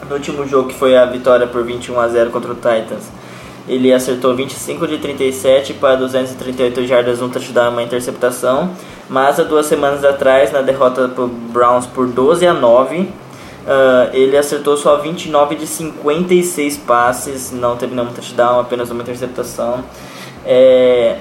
No último jogo, que foi a vitória por 21 a 0 contra o Titans, ele acertou 25 de 37 para 238 jardas, um touchdown e uma interceptação. Mas há duas semanas atrás, na derrota para Browns por 12 a 9, uh, ele acertou só 29 de 56 passes, não teve nenhum touchdown, apenas uma interceptação. É,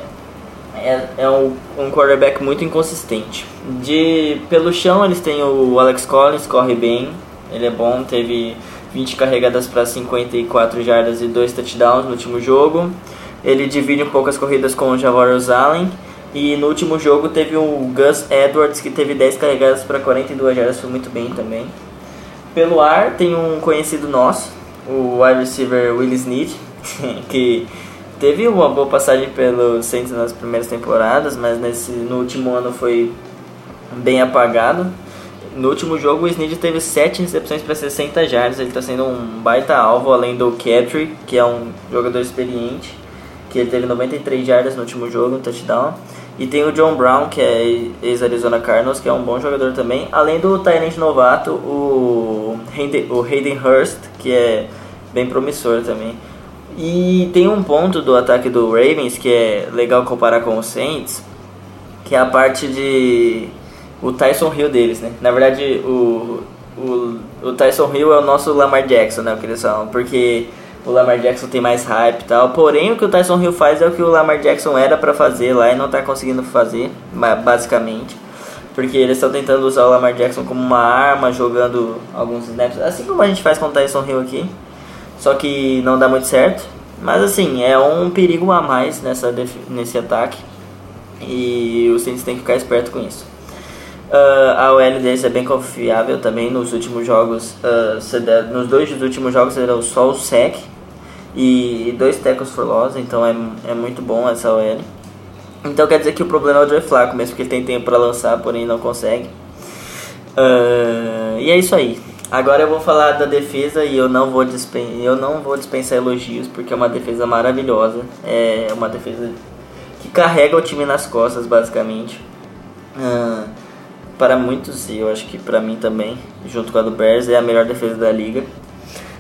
é, é um, um quarterback muito inconsistente. De pelo chão eles têm o Alex Collins, corre bem, ele é bom, teve 20 carregadas para 54 jardas e 2 touchdowns no último jogo. Ele divide um pouco as corridas com o Javorius Allen. E no último jogo teve o Gus Edwards, que teve 10 carregadas para 42 jardas, foi muito bem também. Pelo ar tem um conhecido nosso, o wide receiver Will Snead, [LAUGHS] que teve uma boa passagem pelo Saints nas primeiras temporadas, mas nesse, no último ano foi bem apagado. No último jogo, o Snead teve 7 recepções para 60 jardas, ele está sendo um baita alvo, além do Catry, que é um jogador experiente, que ele teve 93 jardas no último jogo, um touchdown. E tem o John Brown, que é ex-Arizona Cardinals, que é um bom jogador também. Além do Tyrant novato, o Hayden, o Hayden Hurst, que é bem promissor também. E tem um ponto do ataque do Ravens que é legal comparar com o Saints, que é a parte de o Tyson Hill deles, né? Na verdade, o, o, o Tyson Hill é o nosso Lamar Jackson, né? O que eles falam, porque o Lamar Jackson tem mais hype e tal. Porém, o que o Tyson Hill faz é o que o Lamar Jackson era para fazer lá e não tá conseguindo fazer, basicamente. Porque eles estão tentando usar o Lamar Jackson como uma arma, jogando alguns snaps, assim como a gente faz com o Tyson Hill aqui. Só que não dá muito certo. Mas assim, é um perigo a mais nessa nesse ataque. E o Saints tem que ficar esperto com isso. Uh, a OL deles é bem confiável também. Nos últimos jogos, uh, nos dois últimos jogos, deram só o sec e dois tackles for loss. Então é, é muito bom essa OL. Então quer dizer que o problema é o Joey Flacco, mesmo que ele tem tempo para lançar, porém não consegue. Uh, e é isso aí. Agora eu vou falar da defesa e eu não vou dispen eu não vou dispensar elogios porque é uma defesa maravilhosa. É uma defesa que carrega o time nas costas, basicamente. Uh, para muitos, e eu acho que para mim também, junto com a do Bears, é a melhor defesa da liga.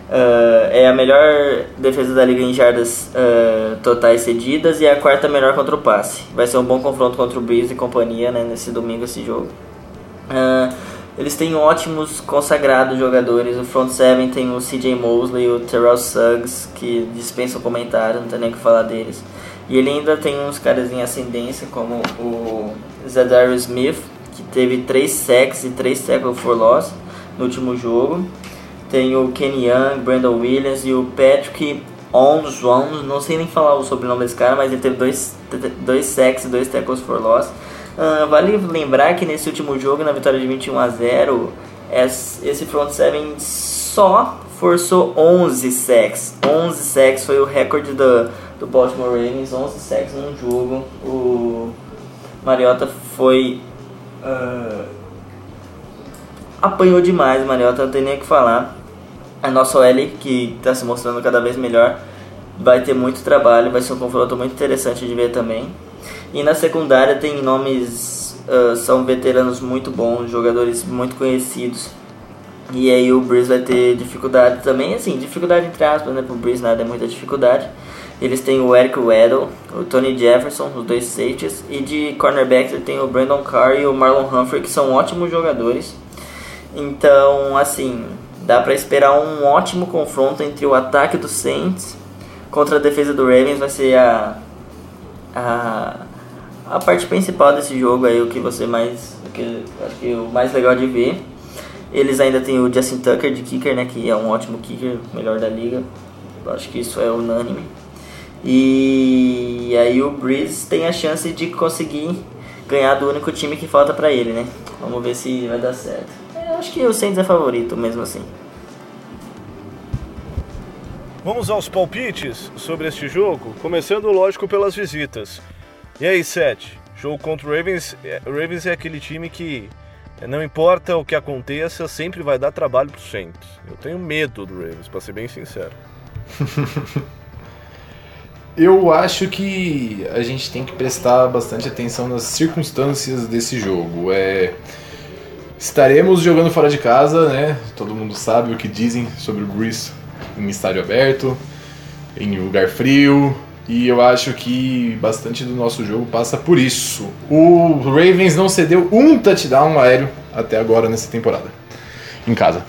Uh, é a melhor defesa da liga em jardas uh, totais cedidas e a quarta melhor contra o passe. Vai ser um bom confronto contra o Breeze e companhia né, nesse domingo, esse jogo. Uh, eles têm ótimos consagrados jogadores. O front seven tem o CJ Mosley, o Terrell Suggs, que dispensa o comentário, não tem nem o que falar deles. E ele ainda tem uns caras em ascendência, como o Zadar Smith, que teve 3 sacks e 3 tackles for loss no último jogo. Tem o Kenny Young, Brandon Williams e o Patrick Ons, não sei nem falar o sobrenome desse cara, mas ele teve 2 dois sacks e 2 tackles for loss. Uh, vale lembrar que nesse último jogo, na vitória de 21 a 0, esse front seven só forçou 11 sacks. 11 sacks foi o recorde do, do Baltimore Ravens, 11 sacks num jogo. O Mariota foi uh, apanhou demais, Mariota, não tem nem o que falar. A nossa OL, que está se mostrando cada vez melhor, vai ter muito trabalho, vai ser um confronto muito interessante de ver também. E na secundária tem nomes, uh, são veteranos muito bons, jogadores muito conhecidos. E aí o Breeze vai ter dificuldade também, assim, dificuldade entre aspas, né? Pro Breeze nada é muita dificuldade. Eles têm o Eric Weddle, o Tony Jefferson, os dois safeties. E de cornerbacks ele tem o Brandon Carr e o Marlon Humphrey, que são ótimos jogadores. Então, assim, dá para esperar um ótimo confronto entre o ataque do Saints contra a defesa do Ravens. Vai ser a, a a parte principal desse jogo aí, o que você mais. O que, acho que o mais legal de ver. Eles ainda tem o Justin Tucker de kicker, né? Que é um ótimo kicker, melhor da liga. Acho que isso é unânime. E, aí o Breeze tem a chance de conseguir ganhar do único time que falta para ele, né? Vamos ver se vai dar certo. Eu acho que o Saints é favorito mesmo assim. Vamos aos palpites sobre este jogo, começando lógico pelas visitas. E aí, Seth? Jogo contra o Ravens. É, o Ravens é aquele time que é, não importa o que aconteça, sempre vai dar trabalho pro Saints. Eu tenho medo do Ravens, para ser bem sincero. [LAUGHS] Eu acho que a gente tem que prestar bastante atenção nas circunstâncias desse jogo. É, estaremos jogando fora de casa, né? Todo mundo sabe o que dizem sobre o Grease em estádio aberto, em lugar frio, e eu acho que bastante do nosso jogo passa por isso. O Ravens não cedeu um touchdown aéreo até agora nessa temporada. Em casa.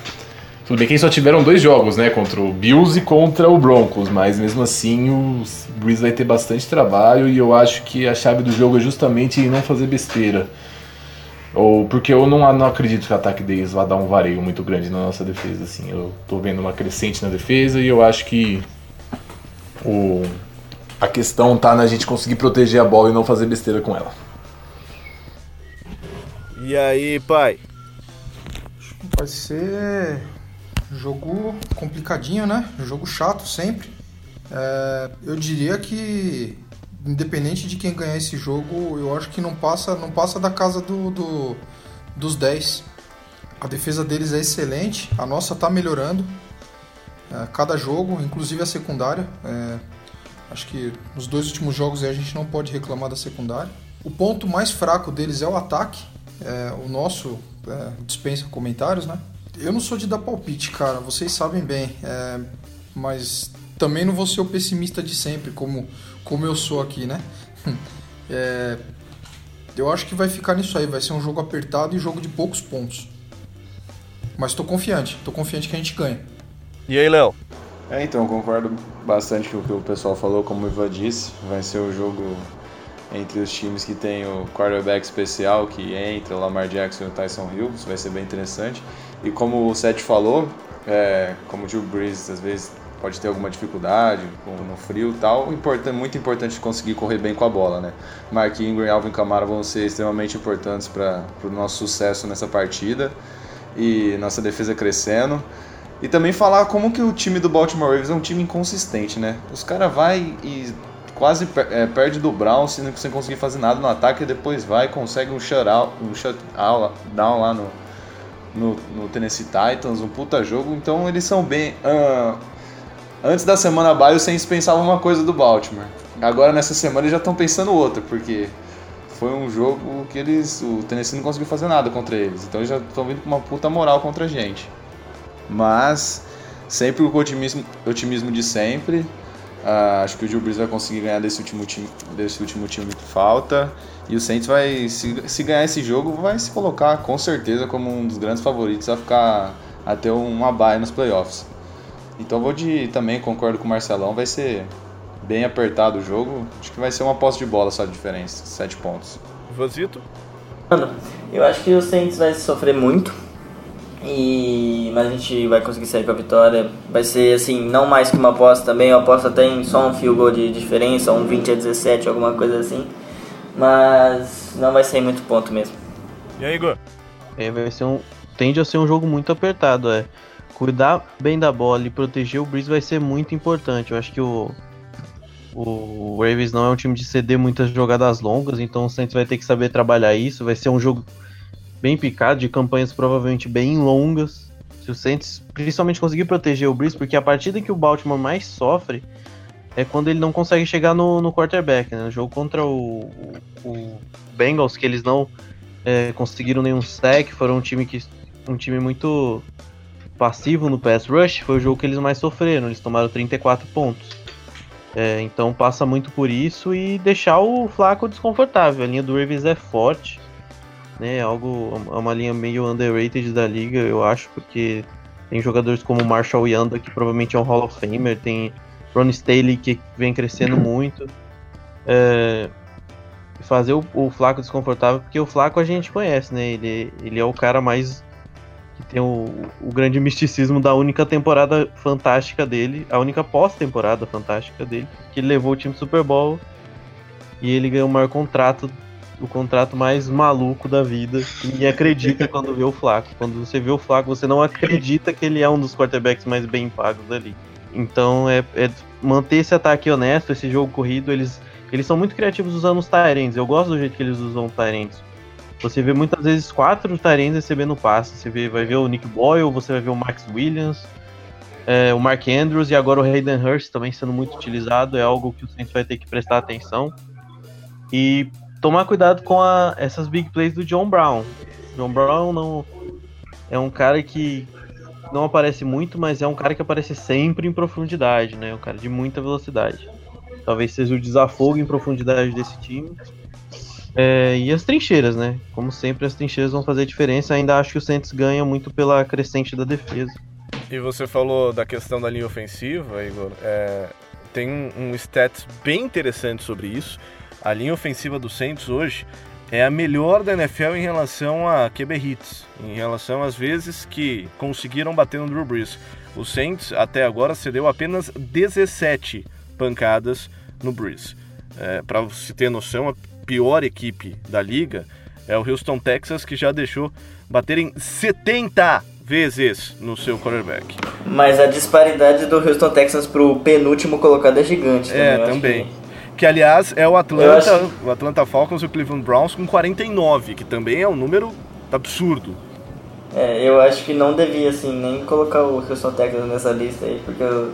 Tudo bem que eles só tiveram dois jogos, né? Contra o Bills e contra o Broncos. Mas mesmo assim o Breeze vai ter bastante trabalho. E eu acho que a chave do jogo é justamente não fazer besteira. Ou porque eu não, não acredito que o ataque deles vai dar um vareio muito grande na nossa defesa. Assim. Eu tô vendo uma crescente na defesa e eu acho que o a questão tá na gente conseguir proteger a bola e não fazer besteira com ela. E aí, pai? Vai ser jogo complicadinho, né? Jogo chato sempre. É, eu diria que independente de quem ganhar esse jogo, eu acho que não passa, não passa da casa do, do dos 10. A defesa deles é excelente, a nossa tá melhorando. É, cada jogo, inclusive a secundária. É, Acho que nos dois últimos jogos a gente não pode reclamar da secundária. O ponto mais fraco deles é o ataque. É, o nosso é, dispensa comentários, né? Eu não sou de dar palpite, cara. Vocês sabem bem. É, mas também não vou ser o pessimista de sempre, como, como eu sou aqui, né? [LAUGHS] É, eu acho que vai ficar nisso aí. Vai ser um jogo apertado e jogo de poucos pontos. Mas tô confiante. Tô confiante que a gente ganha. E aí, Léo? É, então, concordo bastante com o que o pessoal falou, como o Ivan disse, vai ser o jogo entre os times que tem o quarterback especial que entra, o Lamar Jackson e o Tyson Hill, isso vai ser bem interessante. E como o Seth falou, é, como o Drew Brees às vezes pode ter alguma dificuldade no frio e tal, importante, muito importante conseguir correr bem com a bola, né? Mark Ingram e Alvin Kamara vão ser extremamente importantes para o nosso sucesso nessa partida e nossa defesa crescendo. E também falar como que o time do Baltimore Ravens é um time inconsistente, né? Os caras vai e quase é, perde do Brown sem, conseguir fazer nada no ataque e depois vai e consegue um shutout, um shutout down lá no, no, no, Tennessee Titans, um puta jogo. Então eles são bem. Uh, antes da semana bye, o Saints pensava uma coisa do Baltimore. Agora nessa semana eles já estão pensando outra, porque foi um jogo que eles. O Tennessee não conseguiu fazer nada contra eles. Então eles já estão vindo com uma puta moral contra a gente. Mas sempre o otimismo, otimismo de sempre. Uh, acho que o Drew Brees vai conseguir ganhar desse último time, desse último time que falta. E o Saints vai, se, se ganhar esse jogo, vai se colocar com certeza como um dos grandes favoritos a ficar até uma baia nos playoffs. Então vou de também concordo com o Marcelão, vai ser bem apertado o jogo. Acho que vai ser uma posse de bola só de diferença, sete pontos. Vozito? Mano, eu acho que o Saints vai sofrer muito e, mas a gente vai conseguir sair com a vitória. Vai ser assim, não mais que uma aposta também. Eu aposto até em só um field goal de diferença, um 20 a 17, alguma coisa assim. Mas não vai sair muito ponto mesmo. E aí, Igor? É, vai ser um. Tende a ser um jogo muito apertado, é. Cuidar bem da bola e proteger o Breeze vai ser muito importante. Eu acho que o. O Ravens não é um time de ceder muitas jogadas longas, então o Saints vai ter que saber trabalhar isso. Vai ser um jogo bem picado, de campanhas provavelmente bem longas. Se o Saints principalmente conseguir proteger o Breeze, porque a partida que o Baltimore mais sofre é quando ele não consegue chegar no, no quarterback. Né? No jogo contra o, o, Bengals, que eles não é, conseguiram nenhum sack, foram um time, que, um time muito passivo no pass rush, foi o jogo que eles mais sofreram, eles tomaram 34 pontos. É, então passa muito por isso e deixar o Flaco desconfortável. A linha do Ravens é forte né? Algo, é uma linha meio underrated da liga, eu acho, porque tem jogadores como Marshall Yanda, que provavelmente é um Hall of Famer, tem Ron Staley, que vem crescendo [CLEARS THROAT] muito. É, fazer o, o, Flaco desconfortável, porque o Flaco a gente conhece, né? Ele, ele é o cara mais. que tem o, o grande misticismo da única temporada fantástica dele, a única pós-temporada fantástica dele, que ele levou o time Super Bowl e ele ganhou o maior contrato o contrato mais maluco da vida. Ninguém acredita quando vê o Flaco. Quando você vê o Flaco, você não acredita que ele é um dos quarterbacks mais bem pagos dali. Então é, é manter esse ataque honesto, esse jogo corrido. Eles, eles são muito criativos usando os Tyrants. Eu gosto do jeito que eles usam Tyrants. Você vê muitas vezes quatro Tyrants recebendo passe. Você vê, vai ver o Nick Boyle, você vai ver o Max Williams, é, o Mark Andrews e agora o Hayden Hurst também sendo muito utilizado. É algo que o Saints vai ter que prestar atenção. E tomar cuidado com a, essas big plays do John Brown. John Brown não é um cara que não aparece muito, mas é um cara que aparece sempre em profundidade, né? Um cara de muita velocidade. Talvez seja o desafogo em profundidade desse time. É, e as trincheiras, né? Como sempre, as trincheiras vão fazer diferença. Ainda acho que o Santos ganha muito pela crescente da defesa. E você falou da questão da linha ofensiva, Igor. É, tem um, um stat bem interessante sobre isso a linha ofensiva do Saints hoje é a melhor da NFL em relação a QB hits, em relação às vezes que conseguiram bater no Drew Brees. O Saints até agora cedeu apenas 17 pancadas no Brees. É, Para se ter noção, a pior equipe da liga é o Houston Texas, que já deixou bater em 70 vezes no seu quarterback. Mas a disparidade do Houston Texas pro penúltimo colocado é gigante. Também, é, também. Que que aliás é o Atlanta, acho... o Atlanta Falcons e o Cleveland Browns com 49, que também é um número absurdo. É, eu acho que não devia assim nem colocar o Houston Texans nessa lista aí, porque eu...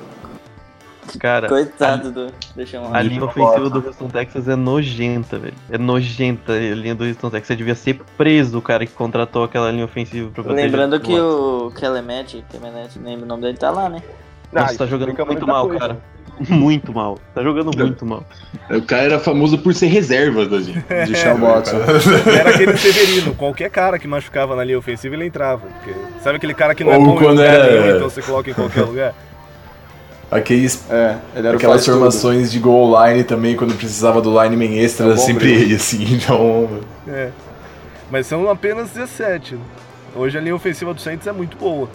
Cara, coitado a, do deixa A linha ofensiva do Houston Texas é nojenta, velho. É nojenta a linha do Houston Texas. Você devia ser preso o cara que contratou aquela linha ofensiva pra proteger. Lembrando que o Kelemet, Kelemet, lembra o nome dele, tá lá, né? Nossa, ah, tá jogando muito mal, coisa. cara. [LAUGHS] Muito mal. Tá jogando muito mal. O cara era famoso por ser reserva da [LAUGHS] gente, de Sean Watson. Era aquele Severino. Qualquer cara que machucava na linha ofensiva, ele entrava. Porque, sabe aquele cara que não é Ou é bom em lugar era... nenhum, então você coloca em qualquer lugar? Aqueles, É, ele era o aquelas faz tudo. formações de goal line também, quando precisava do lineman extra, É sempre brilho. ele, assim. [LAUGHS] Então, É. Mas são apenas 17. né? Hoje a linha ofensiva do Saints é muito boa.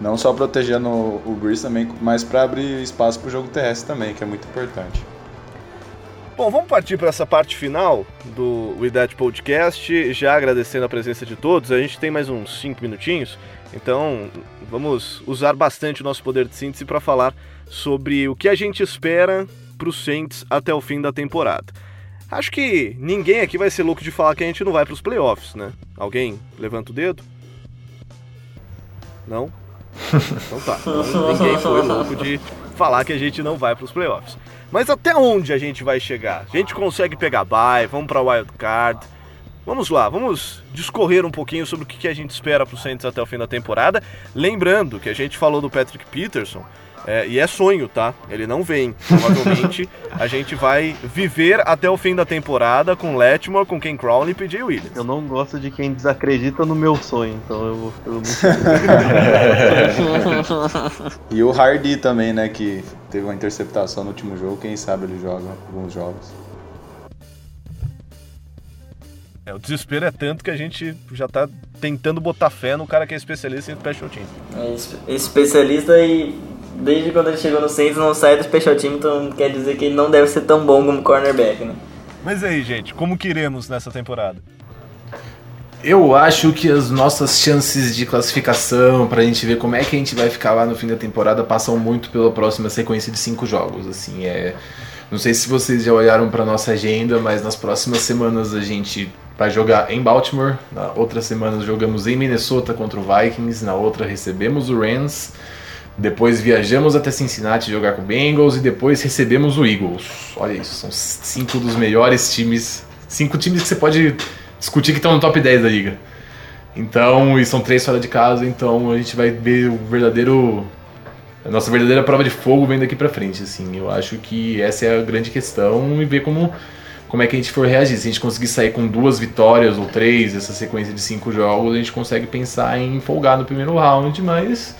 Não só protegendo o o Breeze também, mas pra abrir espaço pro jogo terrestre também, que é muito importante. Bom, vamos partir para essa parte final do We That Podcast, já agradecendo a presença de todos. A gente tem mais uns 5 minutinhos, então vamos usar bastante o nosso poder de síntese para falar sobre o que a gente espera para os Saints até o fim da temporada. Acho que ninguém aqui vai ser louco de falar que a gente não vai para os playoffs, né? Alguém levanta o dedo? Não? Então tá. Então ninguém foi louco de falar que a gente não vai para os playoffs. Mas até onde a gente vai chegar? A gente consegue pegar bye, vamos para wild card. Vamos lá, vamos discorrer um pouquinho sobre o que a gente espera para o Saints até o fim da temporada. Lembrando que a gente falou do Patrick Peterson, é, e é sonho, tá? Ele não vem. Provavelmente [LAUGHS] a gente vai viver até o fim da temporada com Letmore, com Ken Crowley e PJ Williams. Eu não gosto de quem desacredita no meu sonho, então eu, vou- eu não [LAUGHS] [LAUGHS] E o Hardy também, né, que teve uma interceptação no último jogo, quem sabe ele joga alguns jogos. É, o desespero é tanto que a gente já tá tentando botar fé no cara que é especialista em special team. É espe- especialista e desde quando ele chegou no Saints não sai do special team, então quer dizer que ele não deve ser tão bom como cornerback, né? Mas aí, gente, como que iremos nessa temporada? eu acho que as nossas chances de classificação, pra gente ver como é que a gente vai ficar lá no fim da temporada, passam muito pela próxima sequência de cinco jogos. Assim, é. Não sei se vocês já olharam pra nossa agenda, mas nas próximas semanas a gente vai jogar em Baltimore. Na outra semana jogamos em Minnesota contra o Vikings. Na outra recebemos o Rams. Depois viajamos até Cincinnati jogar com o Bengals e depois recebemos o Eagles. Olha isso, são cinco dos melhores times. Cinco times que você pode discutir que estão no top 10 da liga. Então, e são três fora de casa, então a gente vai ver o verdadeiro. A nossa verdadeira prova de fogo vem daqui pra frente, assim. Eu acho que essa é a grande questão e ver como, como é que a gente for reagir. Se a gente conseguir sair com duas vitórias ou três, essa sequência de cinco jogos, a gente consegue pensar em folgar no primeiro round, mas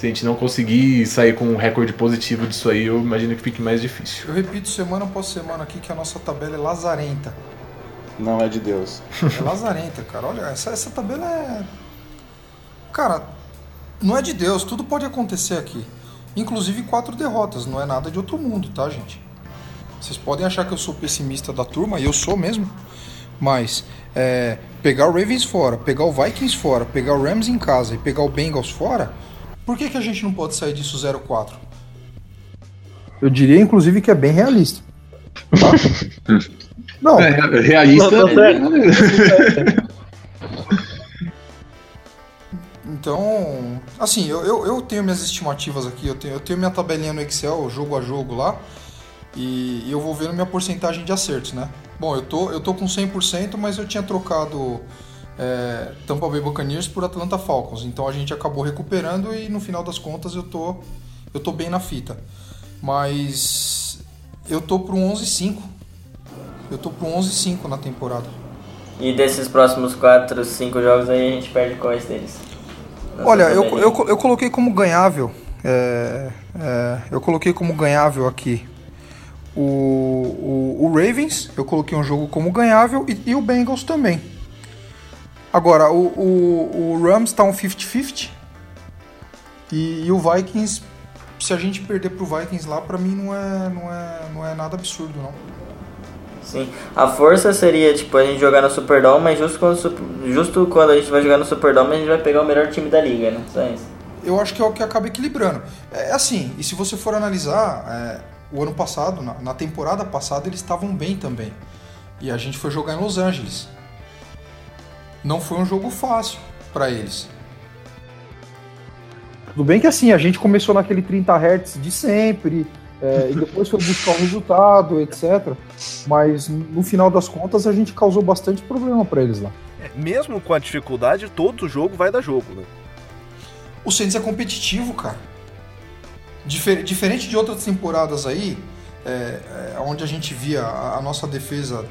se a gente não conseguir sair com um recorde positivo disso aí, eu imagino que fique mais difícil. Eu repito semana após semana aqui que a nossa tabela é lazarenta. Não é de Deus. É lazarenta, cara. Olha, essa, essa tabela é. Cara, não é de Deus, tudo pode acontecer aqui. Inclusive quatro derrotas, não é nada de outro mundo, tá, gente? Vocês podem achar que eu sou pessimista da turma, e eu sou mesmo. Mas é, pegar o Ravens fora, pegar o Vikings fora, pegar o Rams em casa e pegar o Bengals fora, por que, que a gente não pode sair disso 0-4? Eu diria, inclusive, que é bem realista. Tá? [LAUGHS] Não, realista. Não, tá certo. Então, assim, eu, eu, eu tenho minhas estimativas aqui, eu tenho, eu tenho minha tabelinha no Excel, jogo a jogo lá, e, e eu vou vendo minha porcentagem de acertos, né? Bom, eu tô, eu tô com 100%, mas eu tinha trocado é, Tampa Bay Buccaneers por Atlanta Falcons, então a gente acabou recuperando e no final das contas eu tô, eu tô bem na fita. Mas eu tô pro 11-5. Eu tô pro 11-5 na temporada. E desses próximos 4, 5 jogos aí a gente perde quais deles? Nessa Olha, eu, eu, eu coloquei como ganhável. é, é, eu coloquei como ganhável aqui o, o, o Ravens. Eu coloquei um jogo como ganhável e, e o Bengals também. Agora, o, o, o Rams tá um 50-50. E, e o Vikings, se a gente perder pro Vikings lá, pra mim não é, não é, não é nada absurdo, não. Sim. A força seria, tipo, a gente jogar no Superdome, mas justo quando, justo quando a gente vai jogar no Superdome, a gente vai pegar o melhor time da liga, né? Só isso. eu acho que é o que acaba equilibrando. É assim, e se você for analisar, é, o ano passado, na, na temporada passada, eles estavam bem também. E a gente foi jogar em Los Angeles. Não foi um jogo fácil para eles. Tudo bem que assim, a gente começou naquele 30 Hz de sempre, é, e depois foi buscar o resultado, etc. Mas no final das contas, a gente causou bastante problema para eles lá. É, mesmo com a dificuldade, todo jogo vai dar jogo, né? O Saints é competitivo, cara. Difer- diferente de outras temporadas aí, é, é, onde a gente via a, a nossa defesa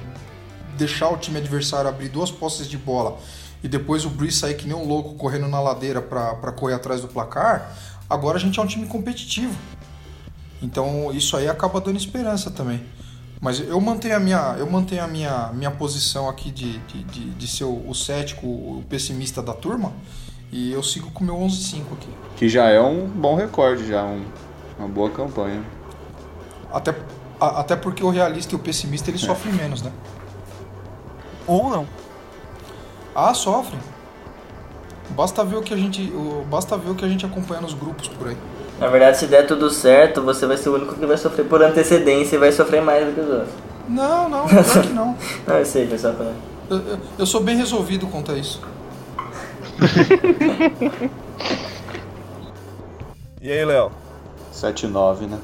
deixar o time adversário abrir duas posses de bola e depois o Breeze sair que nem um louco correndo na ladeira para correr atrás do placar, agora a gente é um time competitivo. Então isso aí acaba dando esperança também. Mas eu mantenho a minha, eu mantenho a minha, minha posição aqui de, de, de, de ser o, o cético, o pessimista da turma. E eu sigo com o meu 11-5 aqui. Que já é um bom recorde, já um, uma boa campanha. Até, a, até porque o realista e o pessimista eles sofrem menos, né? Ou não. Ah, sofrem. Basta ver o que a gente, basta ver o que a gente acompanha nos grupos por aí. Na verdade, se der tudo certo, você vai ser o único que vai sofrer por antecedência e vai sofrer mais do que os outros. Não, não, pior que [LAUGHS] não. Não, eu sei, pessoal. Eu, eu- eu sou bem resolvido quanto a isso. [LAUGHS] E aí, Léo? 7-9, né?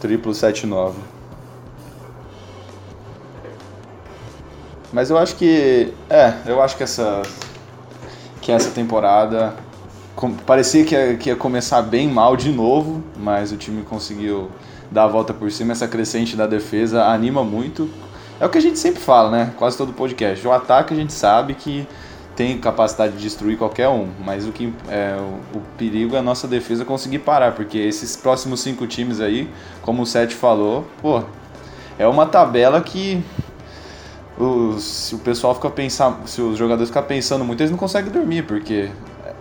Triplo 7-9. Mas eu acho que. É, eu acho que essa. Que essa temporada. com- parecia que ia, que ia começar bem mal de novo, mas o time conseguiu dar a volta por cima. Essa crescente da defesa anima muito. É o que a gente sempre fala, né? Quase todo podcast. O ataque a gente sabe que tem capacidade de destruir qualquer um, mas o que é o, o perigo é a nossa defesa conseguir parar, porque esses próximos cinco times aí, como o Seth falou, pô, é uma tabela que os, se o pessoal fica pensando, se os jogadores ficam pensando muito, eles não conseguem dormir, porque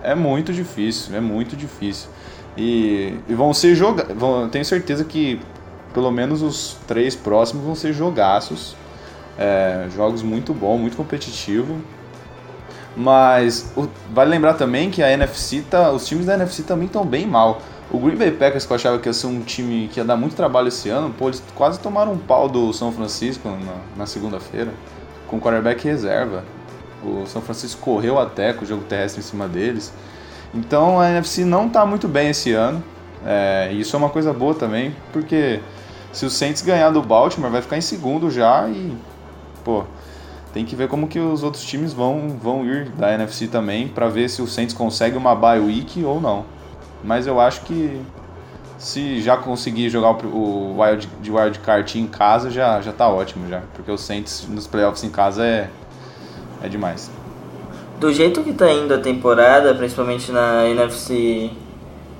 é muito difícil, é muito difícil. E, e vão ser jogados, tenho certeza que pelo menos os três próximos vão ser jogaços, é, jogos muito bons, muito competitivo. Mas o- vale lembrar também que a NFC tá, os times da NFC também estão bem mal. O Green Bay Packers, que eu achava que ia ser um time que ia dar muito trabalho esse ano, pô, eles quase tomaram um pau do São Francisco na, na segunda-feira, com quarterback reserva. O São Francisco correu até com o jogo terrestre em cima deles. Então a NFC não está muito bem esse ano. É, e isso é uma coisa boa também, porque se o Saints ganhar do Baltimore, vai ficar em segundo já e, pô, tem que ver como que os outros times vão, vão ir da NFC também para ver se o Saints consegue uma bye week ou não. Mas eu acho que se já conseguir jogar o, wild, de wild card em casa já já tá ótimo já, porque o Saints nos playoffs em casa é é demais. Do jeito que tá indo a temporada, principalmente na NFC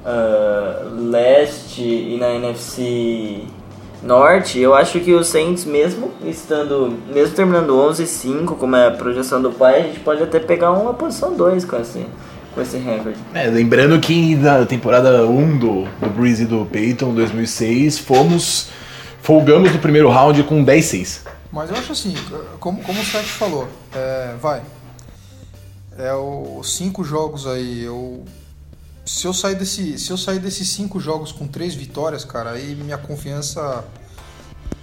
ah, Leste e na NFC Norte, eu acho que o Saints, mesmo estando, mesmo terminando 11-5, como é a projeção do pai, a gente pode até pegar uma posição 2 com esse, com esse recorde. É, lembrando que na temporada 1 do, do Breeze e do Peyton, 2006, fomos. Folgamos no primeiro round com 10-6. Mas eu acho assim, como, como o Seth falou, é, vai. É os cinco jogos aí. Eu, se eu sair desse, se eu sair desses cinco jogos com três vitórias, cara, aí minha confiança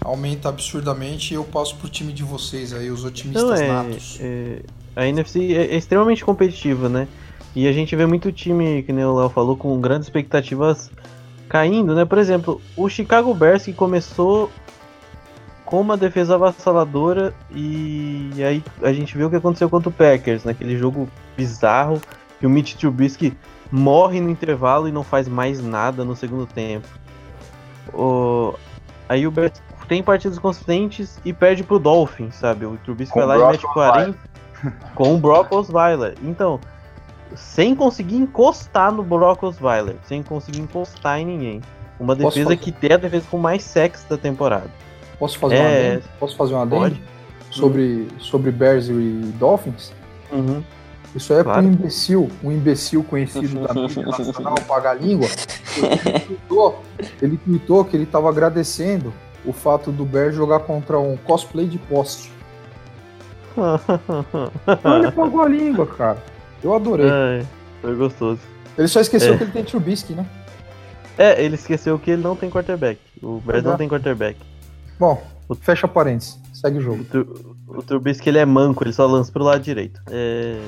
aumenta absurdamente e eu passo pro time de vocês aí, os otimistas Não, é, natos. é- a NFC é, é extremamente competitiva, né? E a gente vê muito time, que nem o Léo falou, com grandes expectativas caindo, né? Por exemplo, o Chicago Bears que começou com uma defesa avassaladora e aí a gente viu o que aconteceu contra o Packers, naquele jogo bizarro que o Mitch Trubisky morre no intervalo e não faz mais nada no segundo tempo. O... Aí o Bears tem partidas consistentes e perde pro Dolphins, sabe? O Trubisky Com vai lá e mete 40 com o Brock Osweiler. Então, sem conseguir encostar no Brock Osweiler, sem conseguir encostar em ninguém. Uma defesa que tem a defesa com mais sexo da temporada. Posso fazer um É, adendo? Posso fazer um adendo sobre sobre Bears e Dolphins? Uhum. Isso aí é Claro. um imbecil, um imbecil conhecido da mídia [LAUGHS] nacional paga a língua. Ele tweetou, ele tweetou que ele tava agradecendo o fato do Bears jogar contra um cosplay de poste. [LAUGHS] Ele pagou a língua, cara. Eu adorei. Ai, foi gostoso. Ele só esqueceu É. que ele tem Trubisky, né? É, ele esqueceu que ele não tem quarterback. O Bears não tem quarterback. Bom, fecha parênteses. Segue o jogo. O, o Trubisky ele é manco, ele só lança pro lado direito. É...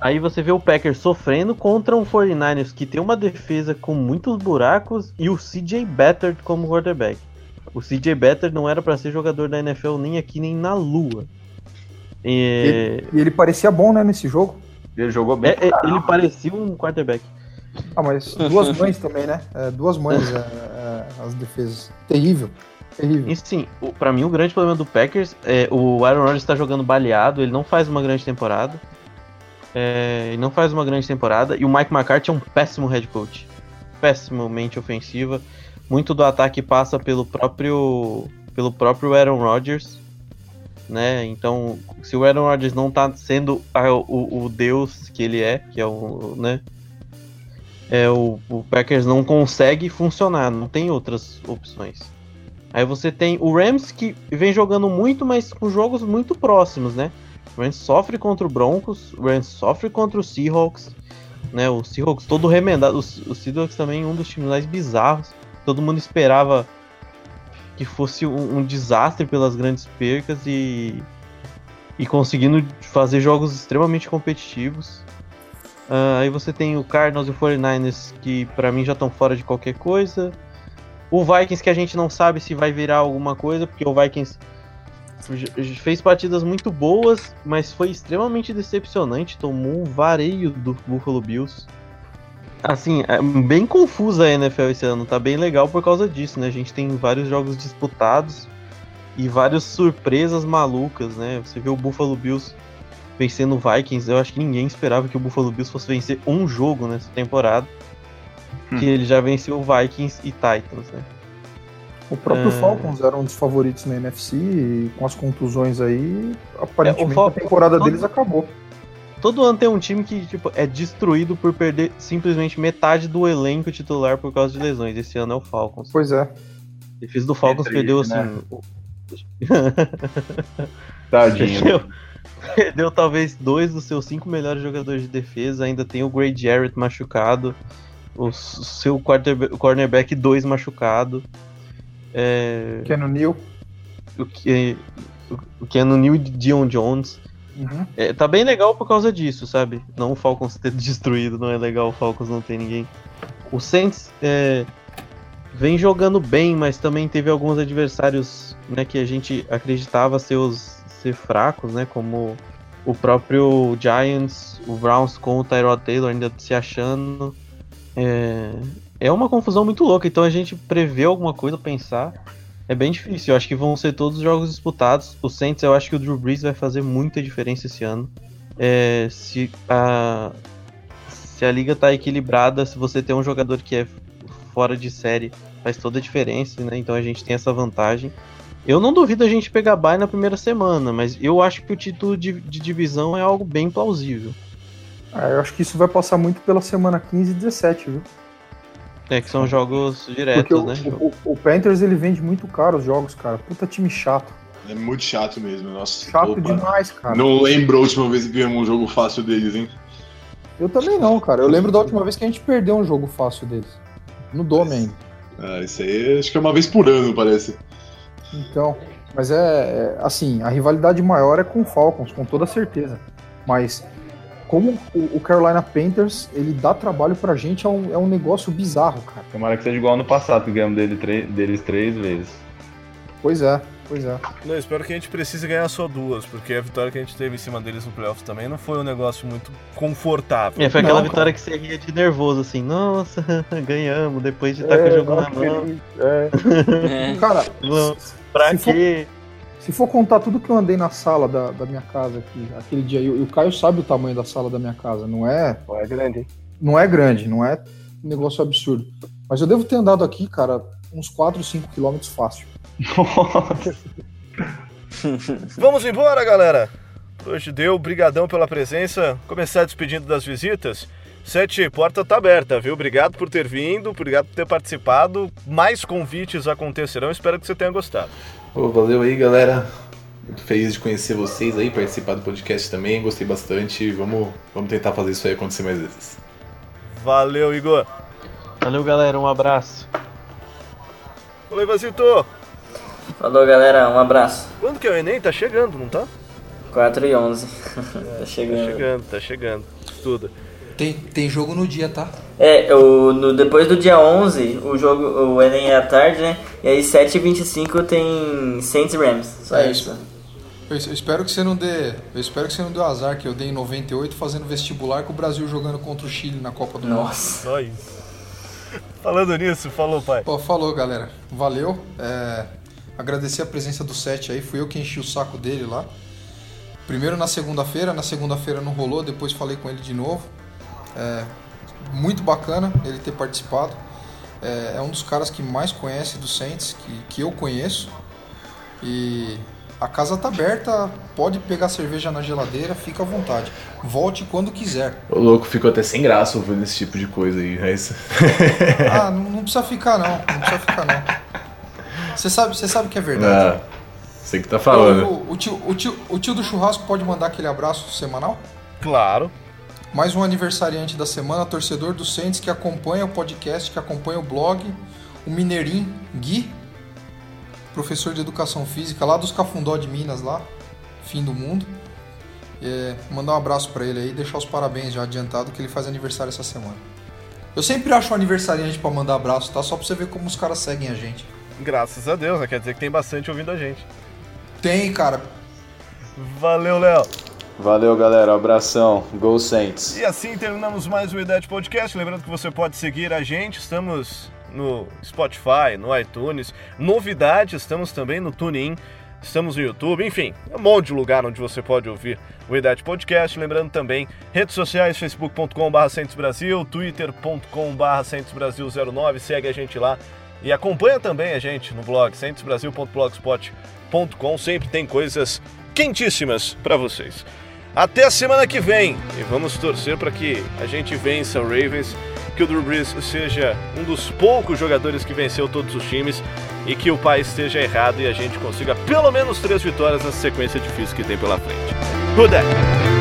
Aí você vê o Packers sofrendo contra um 49ers que tem uma defesa com muitos buracos e o CJ Beathard como quarterback. O CJ Beathard não era pra ser jogador da NFL nem aqui nem na lua. É... E ele parecia bom, né, nesse jogo. Ele jogou bem. é- é- ele parecia um quarterback. Ah, mas duas mães também, né? É, duas mães [LAUGHS] é, é, as defesas. Terrível. Terrível. E sim, pra mim o grande problema do Packers é o Aaron Rodgers tá jogando baleado, ele não faz uma grande temporada. É, ele não faz uma grande temporada e o Mike McCarthy é um péssimo head coach. Pessimamente ofensiva. muito do ataque passa pelo próprio pelo próprio Aaron Rodgers, né? Então, se o Aaron Rodgers não tá sendo a, o, o deus que ele é, que é o, né? É, o, o Packers não consegue funcionar, não tem outras opções. Aí você tem o Rams que vem jogando muito, mas com jogos muito próximos, né? O Rams sofre contra o Broncos, o Rams sofre contra o Seahawks, né? O Seahawks todo remendado, o, o Seahawks também um dos times mais bizarros. Todo mundo esperava que fosse um, um desastre pelas grandes percas e e conseguindo fazer jogos extremamente competitivos. Uh, aí você tem o Cardinals e o 49ers que para mim já estão fora de qualquer coisa. O Vikings que a gente não sabe se vai virar alguma coisa, porque o Vikings fez partidas muito boas, mas foi extremamente decepcionante, tomou um vareio do Buffalo Bills. Assim, é bem confusa a NFL esse ano, tá bem legal por causa disso, né? A gente tem vários jogos disputados e várias surpresas malucas, né? Você vê o Buffalo Bills vencendo o Vikings, eu acho que ninguém esperava que o Buffalo Bills fosse vencer um jogo nessa temporada. Hum. Que ele já venceu o Vikings e Titans, né? O próprio é... Falcons era um dos favoritos na NFC e com as contusões aí, aparentemente é, a temporada deles acabou. Todo ano tem um time que tipo, é destruído por perder simplesmente metade do elenco titular por causa de lesões. Esse ano é o Falcons. Pois é. A defesa do Falcons é triste, [LAUGHS] perdeu assim. Né? Tadinho. Perdeu, perdeu talvez dois dos seus cinco melhores jogadores de defesa. Ainda tem o Gray Jarrett machucado. O seu cornerback 2 machucado. É... Keanu Neal. O, que, o Keanu Neal e Dion Jones. Uhum. É, tá bem legal por causa disso, sabe? Não o Falcons ter [LAUGHS] destruído, não é legal o Falcons não ter ninguém. O Saints é, vem jogando bem, mas também teve alguns adversários né, que a gente acreditava ser, os, ser fracos, né? Como o próprio Giants, o Browns com o Tyrod Taylor ainda se achando. É, é uma confusão muito louca, então a gente prevê alguma coisa, pensar é bem difícil. Eu acho que vão ser todos jogos disputados. O Saints, eu acho que o Drew Brees vai fazer muita diferença esse ano. É, se, a, se a liga tá equilibrada, se você tem um jogador que é fora de série, faz toda a diferença, né? Então a gente tem essa vantagem. Eu não duvido a gente pegar bye na primeira semana, mas eu acho que o título de, de divisão é algo bem plausível. Ah, eu acho que isso vai passar muito pela semana 15 e 17, viu? É, que são jogos diretos, o, né? O, o, Panthers ele vende muito caro os jogos, cara. Puta time chato. É muito chato mesmo, nossa. Chato opa. demais, cara. Não lembro a última vez que ganhamos um jogo fácil deles, hein? Eu também não, cara. Eu lembro da última vez que a gente perdeu um jogo fácil deles. No Dome ainda. Ah, isso aí acho que é uma vez por ano, parece. Então, mas é, é assim, a rivalidade maior é com o Falcons, com toda certeza. Mas como o, Carolina Panthers, ele dá trabalho pra gente, é um, é um negócio bizarro, cara. Tomara que seja igual no passado, que ganhamos dele, deles três vezes. Pois é, pois é. Não, espero que a gente precise ganhar só duas, porque a vitória que a gente teve em cima deles no playoffs também não foi um negócio muito confortável. É, foi aquela não, vitória cara. que você ria de nervoso, assim, nossa, [LAUGHS] ganhamos, depois de estar é, com o jogo na mão. É. [LAUGHS] é. Cara, pra quê? For... Se for contar tudo que eu andei na sala da, da minha casa aqui, aquele dia, e o Caio sabe o tamanho da sala da minha casa, não é. Não é grande. Não é grande, não é um negócio absurdo. Mas eu devo ter andado aqui, cara, uns 4, 5 quilômetros fácil. Nossa. [LAUGHS] Vamos embora, galera. Hoje deu, brigadão pela presença. Começar despedindo das visitas. Sete, porta tá aberta, viu? Obrigado por ter vindo, obrigado por ter participado. Mais convites acontecerão, espero que você tenha gostado. Oh, valeu aí, galera. Muito feliz de conhecer vocês aí, participar do podcast também. Gostei bastante. Vamos, vamos tentar fazer isso aí acontecer mais vezes. Valeu, Igor. Valeu, galera. Um abraço. Falou, Vasito. Falou, galera. Um abraço. Quando que é o Enem? Tá chegando, não tá? 4 e 11. É, [LAUGHS] tá chegando. Tá chegando, tá chegando. Estuda. Tem, tem jogo no dia, tá? É, o, no, depois do dia 11, o jogo, o Enem é à tarde, né? E aí 7h25 tem Saints Rams. Só é isso. Eu, eu espero que você não dê. Eu espero que você não dê o azar que eu dei em 98 fazendo vestibular com o Brasil jogando contra o Chile na Copa do Mundo. Nossa. Só isso. Falando nisso, falou, pai. Pô, falou, galera. Valeu. É, agradecer a presença do Sete aí. Fui eu que enchi o saco dele lá. Primeiro na segunda-feira, na segunda-feira não rolou, depois falei com ele de novo. É, muito bacana ele ter participado. é, é um dos caras que mais conhece do Saints, que, que eu conheço. E a casa tá aberta, pode pegar cerveja na geladeira, fica à vontade. Volte quando quiser. O louco ficou até sem graça ouvindo esse tipo de coisa aí, mas. [LAUGHS] ah, não, não, precisa ficar não, não precisa ficar não. Você sabe, você sabe que é verdade. Ah, você que tá falando. O, o, o, tio, o, tio, o tio do churrasco pode mandar aquele abraço semanal? Claro. Mais um aniversariante da semana, torcedor do Saints que acompanha o podcast, que acompanha o blog, o Mineirinho Gui, professor de educação física lá dos Cafundó de Minas, lá, fim do mundo. É, mandar um abraço para ele aí, deixar os parabéns já adiantado que ele faz aniversário essa semana. Eu sempre acho um aniversariante para mandar abraço, tá? Só pra você ver como os caras seguem a gente. Graças a Deus, né? Quer dizer que tem bastante ouvindo a gente. Tem, cara. Valeu, Léo. Valeu, galera. Abração. Go Saints. E assim terminamos mais o IDET Podcast. Lembrando que você pode seguir a gente. Estamos no Spotify, no iTunes. Novidade, estamos também no TuneIn, estamos no YouTube, enfim, um monte de lugar onde você pode ouvir o Idade Podcast. Lembrando também, redes sociais, facebook.com.br Brasil, twitter.com.br Brasil09, segue a gente lá. E acompanha também a gente no blog centrosbrasil.blogspot.com, sempre tem coisas quentíssimas para vocês. Até a semana que vem e vamos torcer para que a gente vença o Ravens que o Drew Brees seja um dos poucos jogadores que venceu todos os times e que o pai esteja errado e a gente consiga pelo menos três vitórias nessa sequência difícil que tem pela frente. Who that?